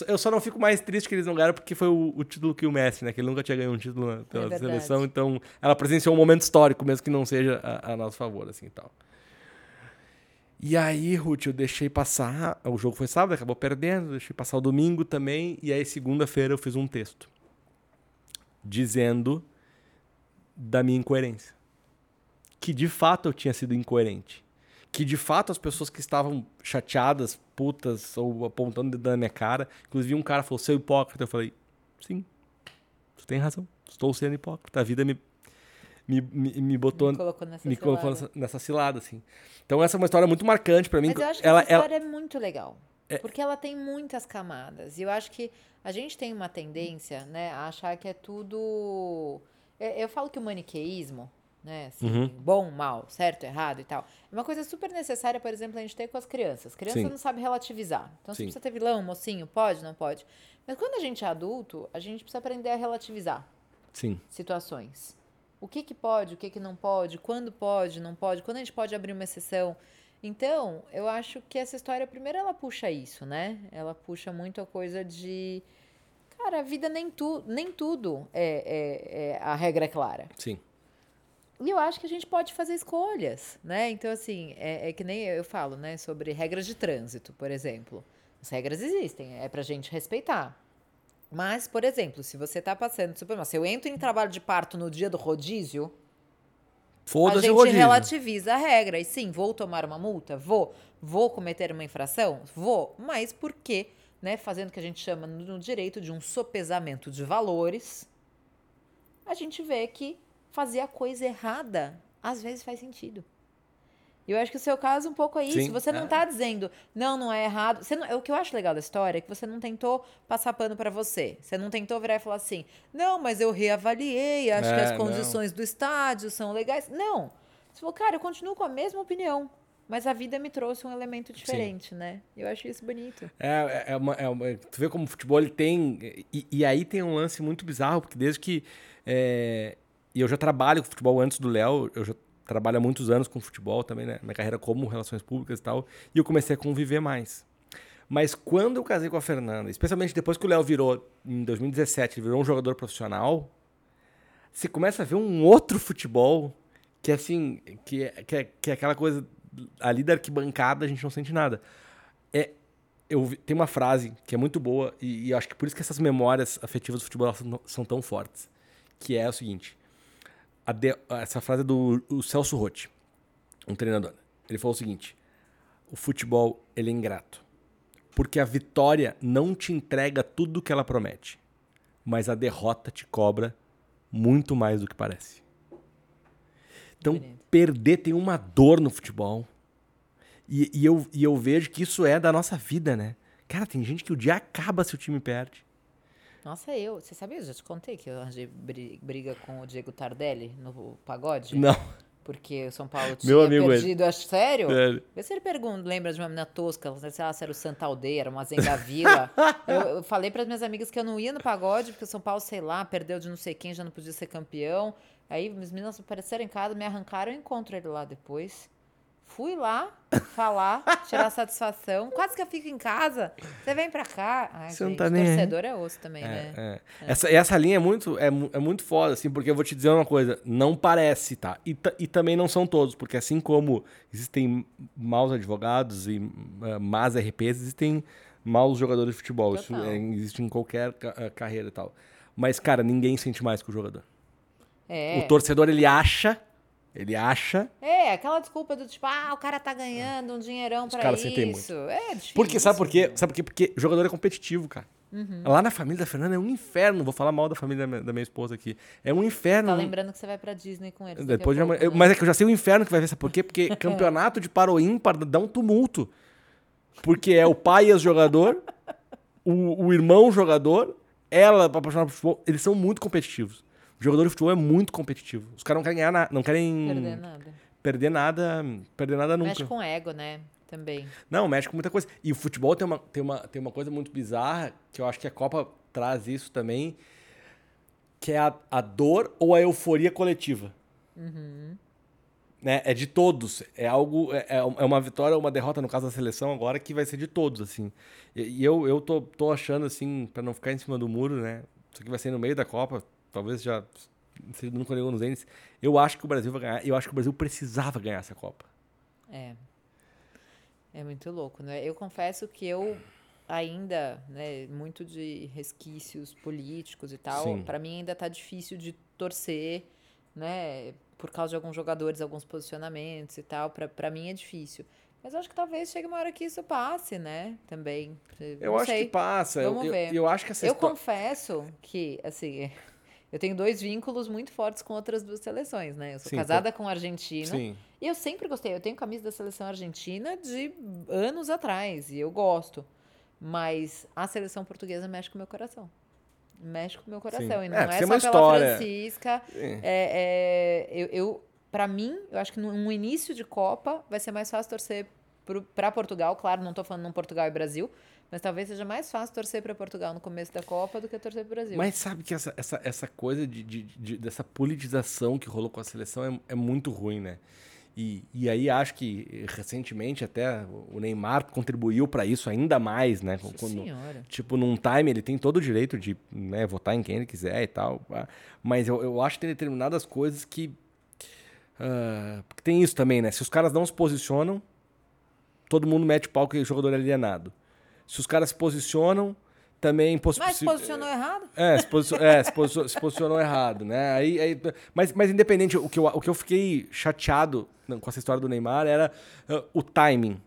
eu só não fico mais triste que eles não ganharam porque foi o, o título que o Messi, né? Que ele nunca tinha ganhado um título pela é seleção. Então, ela presenciou um momento histórico, mesmo que não seja a, a nosso favor, assim e tal. E aí, Ruth, eu deixei passar. O jogo foi sábado, acabou perdendo, deixei passar o domingo também. E aí, segunda-feira, eu fiz um texto dizendo da minha incoerência. Que de fato eu tinha sido incoerente. Que de fato as pessoas que estavam chateadas, putas ou apontando na minha cara, inclusive um cara falou, seu hipócrita. Eu falei, sim, você tem razão, estou sendo hipócrita. A vida me, me, me, me botou. Me colocou nessa me cilada. colocou nessa, nessa, cilada, assim. Então essa é uma história muito marcante para mim. Mas eu acho que ela, essa história ela... é muito legal. É... Porque ela tem muitas camadas. E eu acho que a gente tem uma tendência, né, a achar que é tudo eu falo que o maniqueísmo, né? Assim, uhum. Bom, mal, certo, errado e tal. É uma coisa super necessária, por exemplo, a gente ter com as crianças. Criança Sim. não sabe relativizar. Então, se precisa ter vilão, mocinho, pode, não pode. Mas quando a gente é adulto, a gente precisa aprender a relativizar Sim. situações. O que, que pode, o que, que não pode, quando pode, não pode, quando a gente pode abrir uma exceção. Então, eu acho que essa história, primeiro, ela puxa isso, né? Ela puxa muito a coisa de Cara, a vida nem, tu, nem tudo é, é, é, a regra é clara. Sim. E eu acho que a gente pode fazer escolhas, né? Então, assim, é, é, que nem eu falo, né? Sobre regras de trânsito, por exemplo. As regras existem, é pra gente respeitar. Mas, por exemplo, se você tá passando super se eu entro em trabalho de parto no dia do rodízio, a gente rodízio. relativiza a regra. E sim, vou tomar uma multa? Vou. Vou cometer uma infração? Vou. Mas por quê? né, fazendo o que a gente chama no direito de um sopesamento de valores, a gente vê que fazer a coisa errada às vezes faz sentido. E eu acho que o seu caso um pouco é isso. Sim, você não está é. dizendo, não, não é errado. Você não, o que eu acho legal da história é que você não tentou passar pano para você. Você não tentou virar e falar assim, não, mas eu reavaliei, acho é, que as condições não. do estádio são legais. Não. Você falou, cara, eu continuo com a mesma opinião. Mas a vida me trouxe um elemento diferente, Sim. né? Eu acho isso bonito. É, é, uma, é uma, Tu vê como o futebol ele tem. E, e, aí tem um lance muito bizarro, porque desde que. É, e eu já trabalho com futebol antes do Léo, eu já trabalho muitos anos com futebol também, né? Minha carreira como relações públicas e tal. E eu comecei a conviver mais. Mas quando eu casei com a Fernanda, especialmente depois que o Léo virou, em 2017, ele virou um jogador profissional, você começa a ver um outro futebol que, assim, que é, que é, que é aquela coisa ali da arquibancada a gente não sente nada. É, eu tem uma frase que é muito boa e, e acho que por isso que essas memórias afetivas do futebol são, são tão fortes, que é o seguinte: de, essa frase é do Celso Rotti, um treinador. Ele falou o seguinte: o futebol ele é ingrato, porque a vitória não te entrega tudo o que ela promete, mas a derrota te cobra muito mais do que parece. Então, perder tem uma dor no futebol. E, e, eu, e eu vejo que isso é da nossa vida, né? Cara, tem gente que o dia acaba se o time perde. Nossa, eu. Você sabia? Eu já te contei que eu arranjei briga com o Diego Tardelli no pagode? Não. Porque o São Paulo tinha Meu amigo perdido, ele. acho sério. sério. Vê se ele pergunta, lembra de uma menina tosca, não sei se era o Santa Aldeia, era uma Zenga Vila. [LAUGHS] eu, eu, falei para as minhas amigas que eu não ia no pagode, porque o São Paulo, sei lá, perdeu de não sei quem, já não podia ser campeão. Aí as meninas apareceram em casa, me arrancaram, eu encontro ele lá depois. Fui lá falar, tirar satisfação. Quase que eu fico em casa. Você vem pra cá. Ai, Você gente, não tá nem torcedor é osso também, é, né? É. É. Essa, essa linha é muito, é, é muito foda, assim, porque eu vou te dizer uma coisa. Não parece, tá? E, e também não são todos, porque assim como existem maus advogados e uh, más RPs, existem maus jogadores de futebol. Total. Isso é, existe em qualquer ca carreira e tal. Mas, cara, ninguém sente mais que o jogador. É. O torcedor, ele acha ele acha. É, aquela desculpa do tipo, ah, o cara tá ganhando um dinheirão Os pra isso. Muito. É difícil. Porque, sabe por quê? Sabe por quê? Porque jogador é competitivo, cara. Uhum. Lá na família da Fernanda é um inferno. Vou falar mal da família da minha, da minha esposa aqui. É um inferno. Tá lembrando que você vai pra Disney com eles. Depois de pouco, né? Mas é que eu já sei o inferno que vai ver. Sabe por quê? Porque [LAUGHS] campeonato de paro ímpar dá um tumulto. Porque é o pai jogador, o, o irmão jogador, ela apaixonada por futebol. Eles são muito competitivos. Jogador de futebol é muito competitivo. Os caras não querem ganhar nada, não querem perder nada. Perder nada, perder nada nunca. Mexe com ego, né? Também. Não, mexe com muita coisa. E o futebol tem uma, tem uma, tem uma coisa muito bizarra, que eu acho que a Copa traz isso também, que é a, a dor ou a euforia coletiva. Né? É de todos. É algo. É, é uma vitória ou uma derrota, no caso da seleção, agora, que vai ser de todos, assim. E, e eu, eu tô, tô achando, assim, para não ficar em cima do muro, né? Isso aqui vai ser no meio da Copa, talvez já seja nunca ligou nos dentes. Eu acho que o Brasil vai ganhar. Eu acho que o Brasil precisava ganhar essa Copa. É. É muito louco, né? Eu confesso que eu ainda, né, muito de resquícios políticos e tal, para mim ainda tá difícil de torcer, né, por causa de alguns jogadores, alguns posicionamentos e tal, pra para mim é difícil. Mas eu acho que talvez chegue uma hora que isso passe, né, também. Eu Não acho sei. que passa. Vamos eu, ver. Eu, eu acho que essa Eu história. confesso que, assim, eu tenho dois vínculos muito fortes com outras duas seleções, né? Eu sou Sim, casada com um argentino. Sim. E eu sempre gostei. Eu tenho camisa da seleção argentina de anos atrás. E eu gosto. Mas a seleção portuguesa mexe com o meu coração. Mexe com o meu coração. Sim. E não É, é, só uma pela história. Francisca. É. É, é, eu, eu, pra mim, eu acho que num início de Copa vai ser mais fácil torcer pra Portugal. Claro, não tô falando num Portugal e Brasil. Mas talvez seja mais fácil torcer pra Portugal no começo da Copa do que torcer pro Brasil. Mas sabe que essa, essa, essa coisa de, de- de- dessa politização que rolou com a seleção é, é muito ruim, né? E, e aí acho que recentemente até o Neymar contribuiu para isso ainda mais, né? Nossa Quando- senhora. tipo, num time ele tem todo o direito de né, votar em quem ele quiser e tal. Mas eu, eu acho que tem determinadas coisas que. ah, porque tem isso também, né? Se os caras não se posicionam, todo mundo mete pau que o jogador é alienado. Se os caras se posicionam, também Mas se- posicionou errado? é, se, posicio- é, se, posicio- se posicionou errado, né? Aí, aí- mas, mas independente, o que, eu, o que eu fiquei chateado com essa história do Neymar era ah, o timing.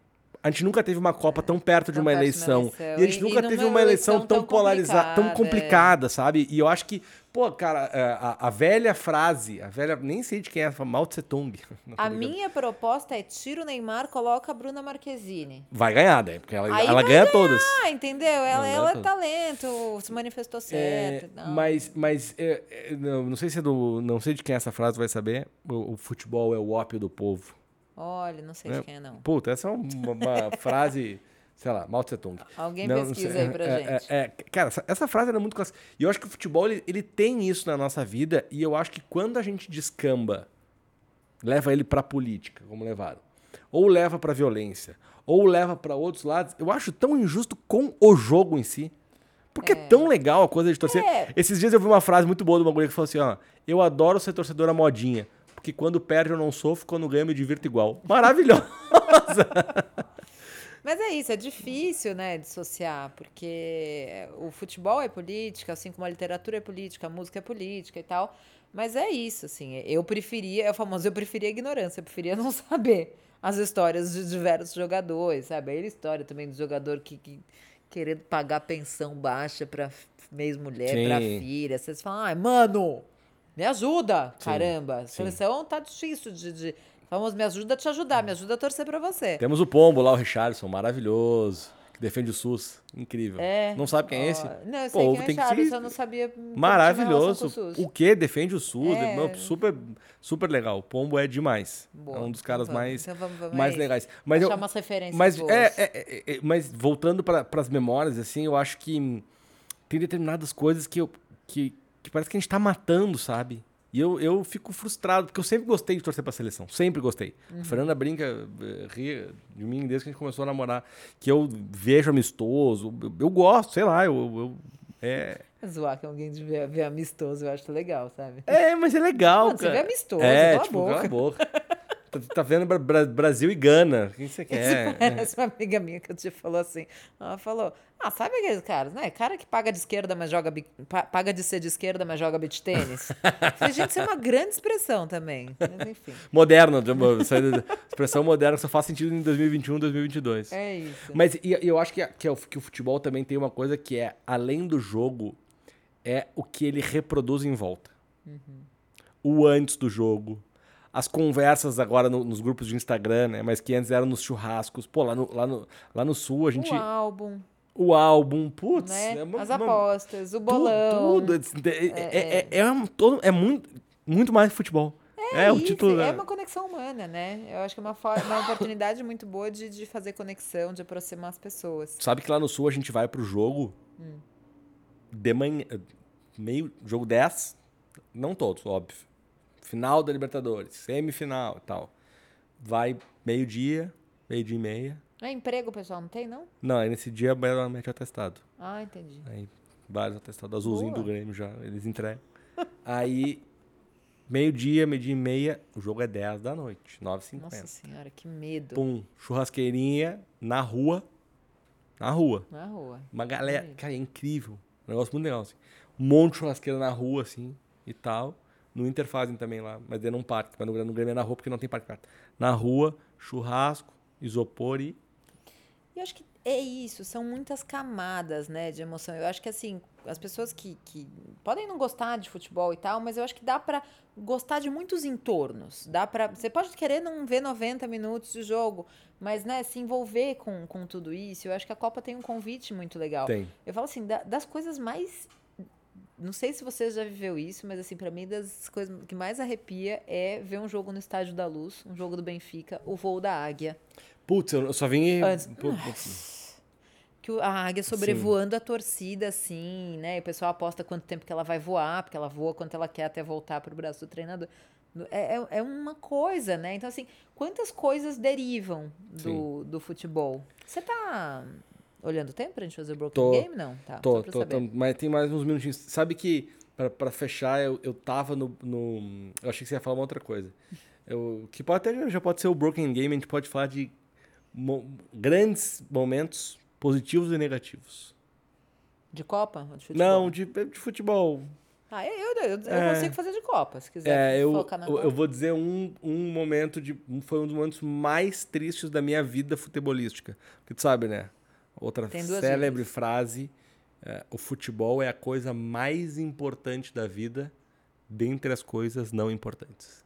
A gente nunca teve uma Copa tão perto de uma perto eleição. eleição. E a gente E- nunca e teve uma eleição eleição tão tão polarizada, tão complicada, é. complicada, sabe? E eu acho que, pô, cara, é, a, a velha frase, a velha, nem sei de quem é, Mao Tse Tung. [LAUGHS] A minha proposta é tira o Neymar, coloca a Bruna Marquezine. Vai ganhar, né? Porque ela, Aí ela ganha todas. Ah, entendeu? Ela, Não, ela é talento, se manifestou certo. É, mas mas é, é, não, não sei se é do. Não sei de quem essa frase vai saber. O, o futebol é o ópio do povo. Olha, não sei É. de quem é, não. Puta, essa é uma, uma frase, sei lá, Mao Tse Tung. Alguém Não, não pesquisa sei. aí pra [LAUGHS] É, gente. é, é, cara, essa, essa frase era muito clássica. E eu acho que o futebol, ele, ele tem isso na nossa vida. E eu acho que quando a gente descamba, leva ele pra política, como levaram. Ou leva pra violência. Ou leva pra outros lados. Eu acho tão injusto com o jogo em si. Porque é, tão legal a coisa de torcer. É. Esses dias eu vi uma frase muito boa de uma que falou assim, ó. Eu adoro ser torcedora modinha. Porque quando perde eu não sofro, quando ganho eu me divirto igual. Maravilhoso. [LAUGHS] Mas é isso, é difícil, né, dissociar, porque o futebol é política, assim como a literatura é política, a música é política e tal. Mas é isso, assim, eu preferia, é o famoso, eu preferia a ignorância, eu preferia [LAUGHS] não saber as histórias de diversos jogadores, sabe? Aí a história também do jogador que, que querendo pagar pensão baixa pra ex-mulher, pra Sim. filha. Vocês falam, ai, mano, me ajuda, Sim, caramba. A sim. seleção tá difícil de, de... Famoso, me ajuda a te ajudar, me ajuda a torcer pra você. Temos o Pombo lá, o Richardson, maravilhoso. Que defende o SUS. Incrível. É. Não sabe quem é esse? Não, eu sei Pô, quem é que Charles, ser eu não sabia. Maravilhoso. o que? Defende o SUS. É. Não, super, super legal. O Pombo é demais. Boa, É um dos então caras vamos, mais, então vamos, vamos, mais é legais. Mas, eu, umas referências mas, boas. é, é, é, é, mas voltando para as memórias, assim, eu acho que tem determinadas coisas que, eu, que, que parece que a gente tá matando, sabe? E eu, eu fico frustrado, porque eu sempre gostei de torcer pra seleção. Sempre gostei. Uhum. A Fernanda brinca, eh, ri de mim desde que a gente começou a namorar. Que eu vejo amistoso. Eu, eu gosto, sei lá, eu. eu- é, Zoar que alguém de ver, ver amistoso, eu acho legal, sabe? é, mas é legal, Mano, você cara. vê amistoso, é, cala a tipo, boca. cala a boca. [LAUGHS] tá, tá vendo Bra- Bra- Brasil e Gana. Quem você quer? Parece uma amiga minha que eu te falou assim. Ela falou: Ah, sabe aqueles caras, né? Cara que paga de esquerda, mas joga. Paga de ser de esquerda, mas joga beat tênis. Falei, gente, isso é uma grande expressão também. Mas enfim. Uma- essa expressão moderna que só faz sentido em 2021, 2022. É isso. Mas e- eu acho que, que, é que o futebol também tem uma coisa que é, além do jogo, é o que ele reproduz em volta. O antes do jogo. As conversas agora no- nos grupos de Instagram, né? Mas que antes eram nos churrascos. Pô, lá no, lá no, lá no sul a gente. O álbum, O álbum, putz. né? é uma- As uma- apostas, o tu- bolão. Tudo. É, é, é, é um todo- é muito, muito mais que futebol. É, o isso, título. É né? uma conexão humana, né? Eu acho que é uma, uma oportunidade muito boa de, de fazer conexão, de aproximar as pessoas. Sabe que lá no sul a gente vai pro jogo de manhã. Meio. Jogo 10. Não todos, óbvio. Final da Libertadores, semifinal e tal. Vai meio-dia, meio-dia e meia. É emprego, pessoal não tem, não? Não, aí nesse dia ela mete o atestado. Ah, entendi. Aí vários atestados azulzinho Boa. do Grêmio já, eles entregam. aí, meio-dia, meio-dia e meia, o jogo é 10 da noite, 9h50. Nossa senhora, que medo. Pum, churrasqueirinha na rua. Na rua. Na rua. Uma galera. Cara, é incrível. Um negócio muito legal, assim. Um monte de churrasqueira na rua, assim, e tal. No Inter fazem também lá, mas é num parque. Mas no Grêmio no Grêmio é na rua porque não tem parque. Na rua, churrasco, isopor e. E eu acho que é isso, são muitas camadas, né, de emoção. Eu acho que, assim, as pessoas que, que podem não gostar de futebol e tal, mas eu acho que dá pra gostar de muitos entornos. Dá para Você pode querer não ver 90 minutos de jogo, mas, né, se envolver com, com tudo isso. Eu acho que a Copa tem um convite muito legal. Tem. Eu falo assim, da- das coisas mais. Não sei se você já viveu isso, mas assim, pra mim, das coisas que mais arrepia é ver um jogo no Estádio da Luz, um jogo do Benfica, o voo da águia. Putz, eu só vim. Antes- putz. Que o- a águia sobrevoando a torcida, assim, né? E o pessoal aposta quanto tempo que ela vai voar, porque ela voa quanto ela quer até voltar pro braço do treinador. É, é, é uma coisa, né? Então, assim, quantas coisas derivam do, do futebol? Você tá olhando o tempo pra gente fazer o Broken Tô. Game? Não, tá. Tô, tô, tô, mas tem mais uns minutinhos. Sabe que, pra, pra fechar, eu, eu tava no, no- Eu achei que você ia falar uma outra coisa. Eu, que pode até já pode ser o Broken Game, a gente pode falar de mo- grandes momentos positivos e negativos. De Copa? De? Não, de, de futebol. Ah, eu, eu, eu, É. consigo fazer de Copa, se quiser É, eu, focar na eu, eu vou dizer um, um momento de. um- Foi um dos momentos mais tristes da minha vida futebolística. Porque tu sabe, né? Outra célebre frase: é, o futebol é a coisa mais importante da vida, dentre as coisas não importantes.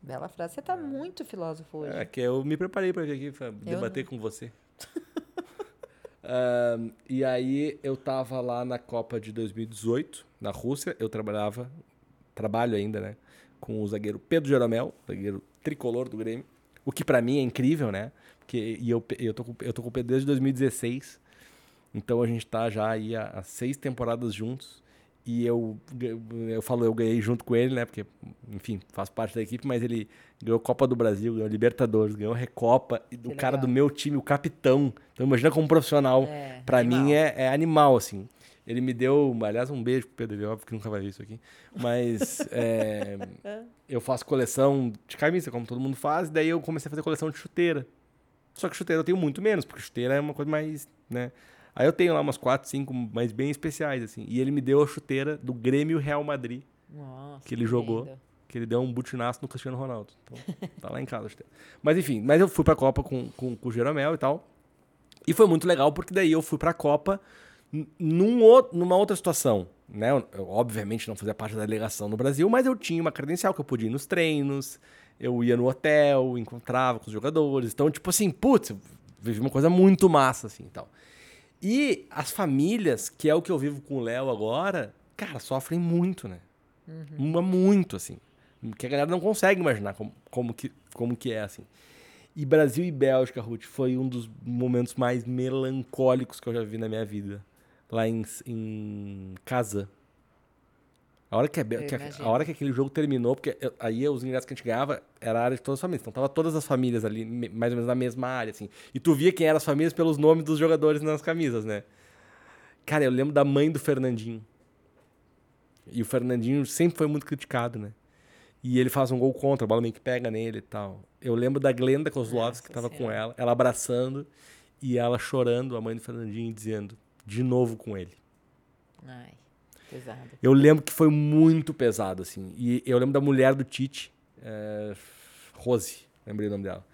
Bela frase. Você tá muito filósofo hoje. É que eu me preparei para vir aqui pra debater com você. [LAUGHS] Ahn, e aí eu tava lá na Copa de 2018, na Rússia. Eu trabalhava, trabalho ainda, né? Com o zagueiro Pedro Jeromel, zagueiro tricolor do Grêmio. O que pra mim é incrível, né? Porque, e eu, eu, tô com, eu tô com o Pedro desde 2016. Então a gente tá já aí há, seis temporadas juntos. E eu, eu falo, eu ganhei junto com ele, né? Porque, enfim, faço parte da equipe, mas ele ganhou Copa do Brasil, ganhou Libertadores, ganhou Recopa. E Que cara do meu time, o capitão. Então imagina como profissional. É, pra animal. mim é, é animal, assim. Ele me deu, aliás, um beijo pro Pedro, ele óbvio que nunca vai ver isso aqui. Mas é, [LAUGHS] eu faço coleção de camisa, como todo mundo faz, e daí eu comecei a fazer coleção de chuteira. Só que chuteira eu tenho muito menos, porque chuteira é uma coisa mais, né? Aí eu tenho lá umas 4, 5, mas bem especiais, assim. E ele me deu a chuteira do Grêmio Real Madrid, Nossa, que ele jogou. lindo. que ele deu um butinaço no Cristiano Ronaldo. Então, [LAUGHS] tá lá em casa a chuteira. Mas enfim, mas eu fui pra Copa com, com, com o Jeromel e tal. E foi muito legal, porque daí eu fui pra Copa num outro, numa outra situação. Né? Eu, obviamente não fazia parte da delegação no Brasil, mas eu tinha uma credencial que eu podia ir nos treinos, eu ia no hotel, encontrava com os jogadores. Então, tipo assim, putz, vivi uma coisa muito massa, assim, e tal. E as famílias, que é o que eu vivo com o Léo agora, cara, sofrem muito, né? Uma muito, assim. Que a galera não consegue imaginar como, como, que, como que é, assim. E Brasil e Bélgica, Ruth, foi um dos momentos mais melancólicos que eu já vi na minha vida. Lá em, em casa. A hora que, a, que a- hora que aquele jogo terminou, porque eu- aí os ingressos que a gente ganhava era a área de todas as famílias. Então tava todas as famílias ali, mais ou menos na mesma área, assim. E tu via quem eram as famílias pelos nomes dos jogadores nas camisas, né? Cara, eu lembro da mãe do Fernandinho. E o Fernandinho sempre foi muito criticado, né? E ele faz um gol contra, a bola meio que pega nele e tal. Eu lembro da Glenda Kozlovski, que tava com ela, ela abraçando e ela chorando, a mãe do Fernandinho, dizendo, de novo com ele. Ai, pesado. Eu lembro que foi muito pesado, assim. E eu lembro da mulher do Tite, é, Rose, lembrei o nome dela.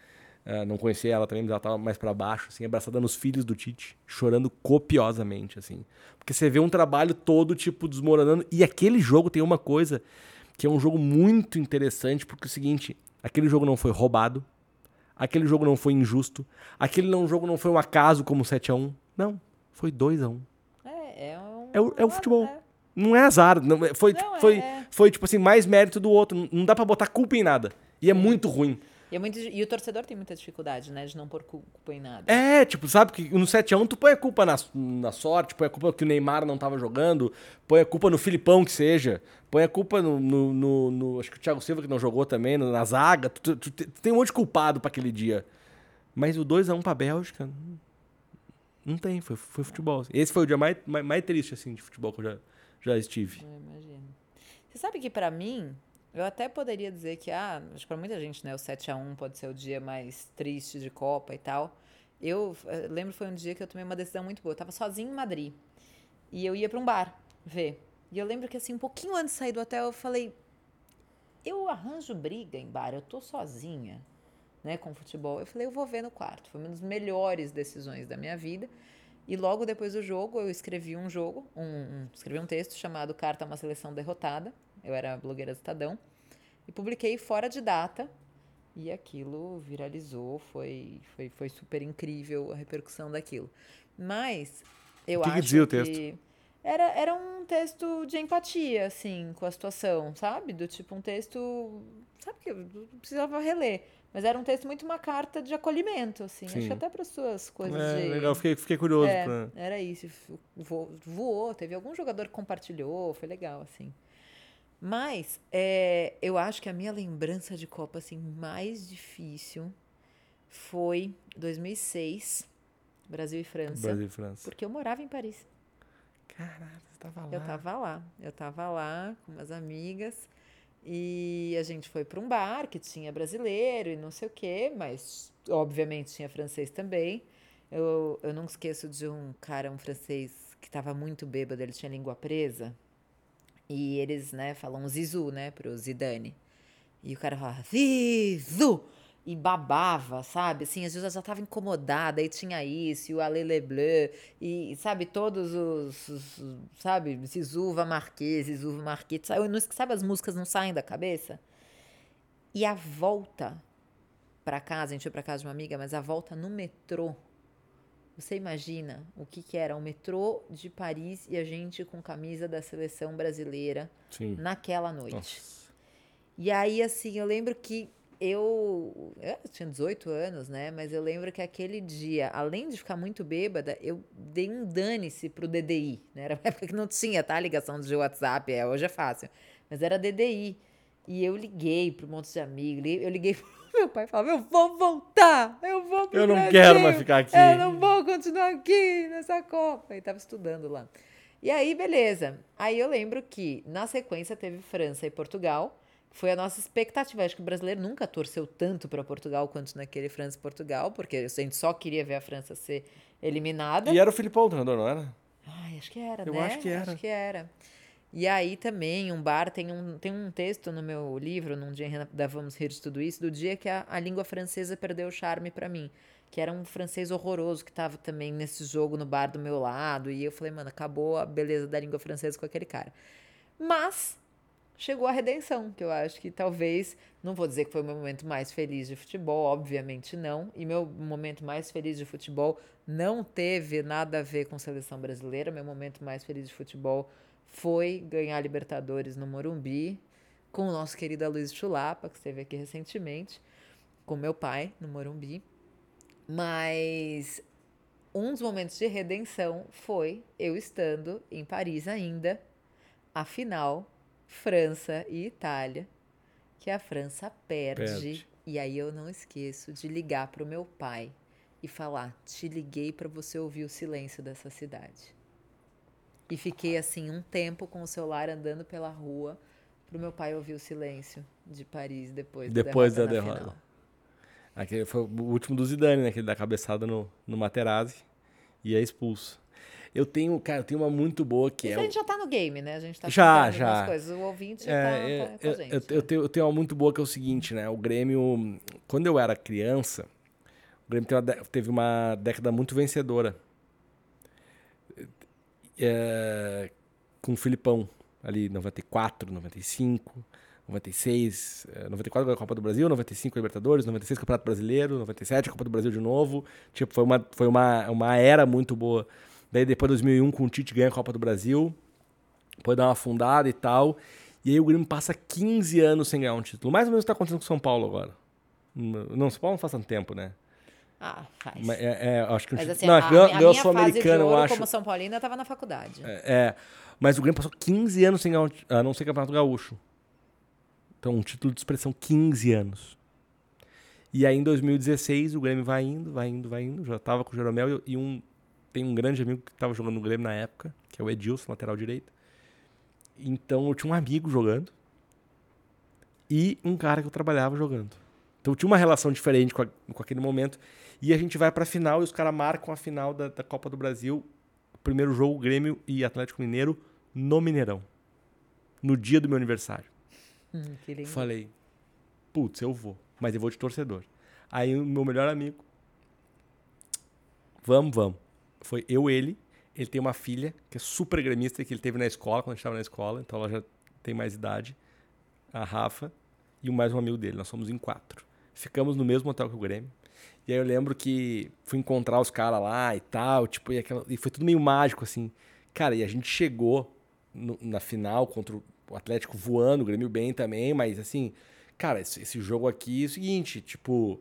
É, não conhecia ela também, mas ela tava mais pra baixo, assim, abraçada nos filhos do Tite, chorando copiosamente, assim. Porque você vê um trabalho todo, tipo, desmoronando. E aquele jogo tem uma coisa que é um jogo muito interessante, porque é o seguinte, aquele jogo não foi roubado, aquele jogo não foi injusto, aquele não, jogo não foi um acaso como 7x1. Não, foi 2x1. É, é um. É o- é o futebol. é. Não é azar. Não, é- foi, Não, é- foi, é. foi, tipo assim, mais mérito do outro. Não- dá pra botar culpa em nada. E é muito ruim. E, é muito, e o torcedor tem muita dificuldade, né? De não pôr culpa em nada. É, tipo, sabe que no 7x1 tu põe a culpa na, na sorte, põe a culpa que o Neymar não tava jogando, põe a culpa no Filipão que seja, põe a culpa no. no, no, no acho que o Thiago Silva que não jogou também, no, na zaga. Tu, tu, tu, tem um monte de culpado pra aquele dia. Mas o 2x1 pra Bélgica. Não tem, foi, foi futebol. Esse foi o dia mais, mais, mais triste, assim, de futebol que eu já, já estive. Eu imagino. Você sabe que para mim, eu até poderia dizer que, ah, acho pra muita gente, né, o 7 a 1 pode ser o dia mais triste de Copa e tal. Eu, eu eh, lembro foi um dia que eu tomei uma decisão muito boa. Eu tava sozinha em Madrid. E eu ia para um bar ver. E eu lembro que, assim, um pouquinho antes de sair do hotel, eu falei: eu arranjo briga em bar, eu tô sozinha né, com futebol. Eu falei, eu vou ver no quarto. Foi uma das melhores decisões da minha vida. E logo depois do jogo, eu escrevi um jogo, um, um, escrevi um texto chamado Carta a uma Seleção Derrotada. Eu era blogueira do Estadão. E publiquei fora de data. E aquilo viralizou, foi, foi, foi super incrível a repercussão daquilo. Mas eu que acho que dizia o texto? era, era um texto de empatia, assim, com a situação, sabe? Do tipo um texto, sabe que eu precisava reler. Mas era um texto muito uma carta de acolhimento, assim. Acho Sim. que até para suas coisas É, de. legal, fiquei, fiquei curioso. É, pra- era isso. Vo- Voou, teve algum jogador que compartilhou, foi legal, assim. Mas é, eu acho que a minha lembrança de Copa assim, mais difícil foi 2006, Brasil e França. Brasil e França. Porque eu morava em Paris. Caralho, você tava lá. Eu tava lá. Eu tava lá com umas amigas. E a gente foi para um bar que tinha brasileiro e não sei o quê, mas obviamente tinha francês também. Eu, eu não esqueço de um cara, um francês, que estava muito bêbado, ele tinha língua presa. E eles, né, falam Zizu, né, pro Zidane. E o cara falava, Zizu! E babava, sabe? Assim, às vezes eu já tava incomodada, aí tinha isso, e o Allez Le Bleu, e, sabe, todos os, os- sabe, Zizuva Marquês, Zizuva Marquês, sabe, sabe as músicas não saem da cabeça? E a volta pra casa, a gente foi pra casa de uma amiga, mas a volta no metrô, você imagina o que que era? O metrô de Paris e a gente com camisa da seleção brasileira Sim. naquela noite. Nossa. E aí, assim, eu lembro que eu, eu tinha 18 anos, né? Mas eu lembro que aquele dia, além de ficar muito bêbada, eu dei um dane-se pro DDI, né? Era uma época que não tinha, tá? Ligação de WhatsApp, é, hoje é fácil. Mas era DDI. E eu liguei pro monte de amigos, eu liguei [LAUGHS] pro meu pai e falava, eu vou voltar, eu vou pro Eu não Brasil, quero mais ficar aqui." Eu não vou continuar aqui nessa Copa. E tava estudando lá. E aí, beleza. Aí eu lembro que, na sequência, teve França e Portugal. Foi a nossa expectativa. Acho que o brasileiro nunca torceu tanto para Portugal quanto naquele França Portugal, porque a gente só queria ver a França ser eliminada. E era o Filipão o treinador, não era? Ai, acho que era, Eu né? acho que era. Acho que era. E aí também, um bar, tem um, tem um texto no meu livro, num dia da Vamos Rir de Tudo Isso, do dia que a, a língua francesa perdeu o charme pra mim. Que era um francês horroroso que tava também nesse jogo no bar do meu lado. E eu falei, mano, acabou a beleza da língua francesa com aquele cara. Mas chegou a redenção, que eu acho que talvez, não vou dizer que foi o meu momento mais feliz de futebol, obviamente não, e meu momento mais feliz de futebol não teve nada a ver com seleção brasileira, meu momento mais feliz de futebol foi ganhar Libertadores no Morumbi, com o nosso querido Luiz Chulapa, que esteve aqui recentemente, com meu pai no Morumbi. Mas um dos momentos de redenção foi eu estando em Paris ainda, a final França e Itália, que a França perde, Perde. e aí eu não esqueço de ligar pro meu pai e falar: "Te liguei para você ouvir o silêncio dessa cidade". E fiquei assim um tempo com o celular andando pela rua pro meu pai ouvir o silêncio de Paris depois, Depois da da derrota. na derrota. Aquele foi o último do Zidane, né? Aquele da cabeçada no, no Materazzi. E é expulso. Eu tenho, cara, eu tenho uma muito boa que Isso é. a gente já tá no game, né? A gente tá Já, já. coisas. O ouvinte É, tá, tá com a eu, gente. eu- eu tenho, eu tenho uma muito boa que é o seguinte, né? O Grêmio, quando eu era criança, o Grêmio teve uma, teve uma década muito vencedora. É, com o Filipão, ali, 94, 95, 96, é, 94 ganhou a Copa do Brasil, 95 Libertadores, 96 Campeonato Brasileiro, 97 Copa do Brasil de novo. Tipo, foi uma, foi uma, uma era muito boa. Daí depois 2001 com o Tite ganha a Copa do Brasil, depois dá uma afundada e tal. E aí o Grêmio passa 15 anos sem ganhar um título. Mais ou menos o que tá acontecendo com o São Paulo agora. Não, São Paulo não faz tanto tempo, né? Ah, faz. Mas, é, é, acho que Mas assim, não, a, ganhou, a ganhou minha a fase de Sul-Americana, eu acho. como São Paulina, eu tava na faculdade. É, é, mas o Grêmio passou 15 anos sem ganhar, um a não ser Campeonato Gaúcho. Então, um título de expressão 15 anos. E aí, em 2016, o Grêmio vai indo, vai indo, vai indo. Já tava com o Jeromel e, e um, tem um grande amigo que tava jogando no Grêmio na época, que é o Edilson, lateral direito. Então, eu tinha um amigo jogando e um cara que eu trabalhava jogando. Então, eu tinha uma relação diferente com, a- com aquele momento. E a gente vai pra final e os caras marcam a final da, da Copa do Brasil. O primeiro jogo, Grêmio e Atlético Mineiro, no Mineirão. No dia do meu aniversário. Hum, que lindo. Falei, putz, eu vou, mas eu vou de torcedor. Aí o meu melhor amigo, vamos, vamos. Foi eu, ele, ele tem uma filha que é super gremista, que ele teve na escola, quando a gente estava na escola, então ela já tem mais idade, a Rafa, e mais um amigo dele, nós somos em quatro. Ficamos no mesmo hotel que o Grêmio. E aí eu lembro que fui encontrar os caras lá e tal, tipo, e, aquela- e foi tudo meio mágico, assim. Cara, e a gente chegou no- na final contra o Atlético voando, o Grêmio bem também, mas assim, cara, esse, esse jogo aqui é o seguinte, tipo,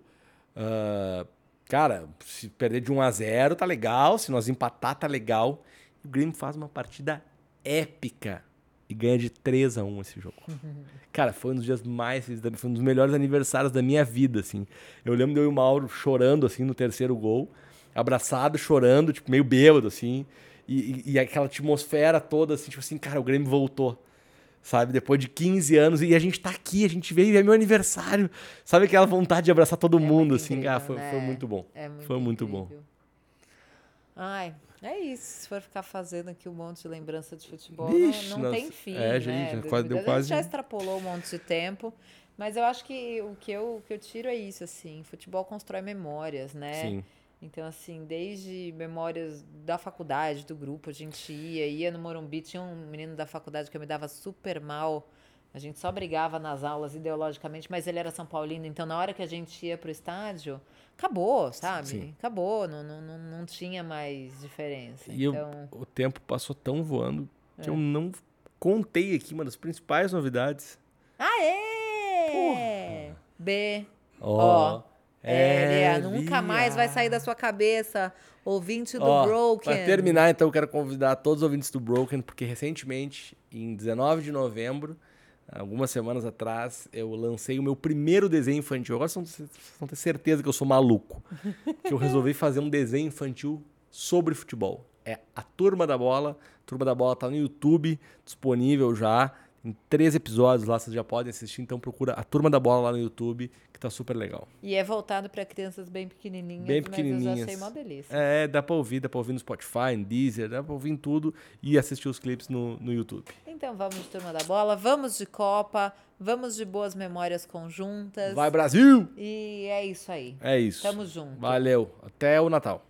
ah, cara, se perder de 1 a 0 tá legal, se nós empatar tá legal. O Grêmio faz uma partida épica e ganha de 3 a 1 esse jogo. [LAUGHS] Cara, foi um dos dias mais foi um dos melhores aniversários da minha vida, assim. Eu lembro de eu e o Mauro chorando, assim, no terceiro gol, abraçado, chorando, tipo, meio bêbado, assim, e, e- e aquela atmosfera toda, assim, tipo assim, cara, o Grêmio voltou, sabe? Depois de 15 anos, e a gente tá aqui, a gente veio, é meu aniversário, sabe? Aquela vontade de abraçar todo É mundo, assim, incrível, ah, foi, foi né? muito bom. É muito Foi muito bom. incrível. Ai, é isso. Se for ficar fazendo aqui um monte de lembrança de futebol, Vixe, não, não tem fim. é, gente, né? quase- deu A gente quase- já extrapolou um monte de tempo. Mas eu acho que o que eu, o que eu tiro é isso, assim. Futebol constrói memórias, né? Sim. Então, assim, desde memórias da faculdade, do grupo, a gente ia, ia no Morumbi, tinha um menino da faculdade que eu me dava super mal. A gente só brigava nas aulas ideologicamente, mas ele era São Paulino, então na hora que a gente ia pro estádio, acabou, sabe? Sim. Acabou, não, não, não, não tinha mais diferença. E eu- então, o tempo passou tão voando que É. eu não contei aqui uma das principais novidades. Aê! B. Ó, É, é, nunca mais vai sair da sua cabeça, ouvinte do Ó, Broken. Pra terminar, então, eu quero convidar todos os ouvintes do Broken, porque recentemente, em 19 de novembro, algumas semanas atrás, eu lancei o meu primeiro desenho infantil. Agora vocês vão vocês vão ter certeza que eu sou maluco. [LAUGHS] que eu resolvi fazer um desenho infantil sobre futebol. É a Turma da Bola. A Turma da Bola tá no YouTube, disponível já. Tem três episódios lá, vocês já podem assistir. Então procura a Turma da Bola lá no YouTube, que tá super legal. E é voltado pra crianças bem pequenininhas, Bem mas eu pequenininhas. já uma delícia. É, dá pra ouvir, dá pra ouvir no Spotify, no Deezer, dá pra ouvir em tudo e assistir os clipes no, no YouTube. Então vamos de Turma da Bola, vamos de Copa, vamos de boas memórias conjuntas. Vai, Brasil! E é isso aí. É isso. Tamo junto. Valeu. Até o Natal.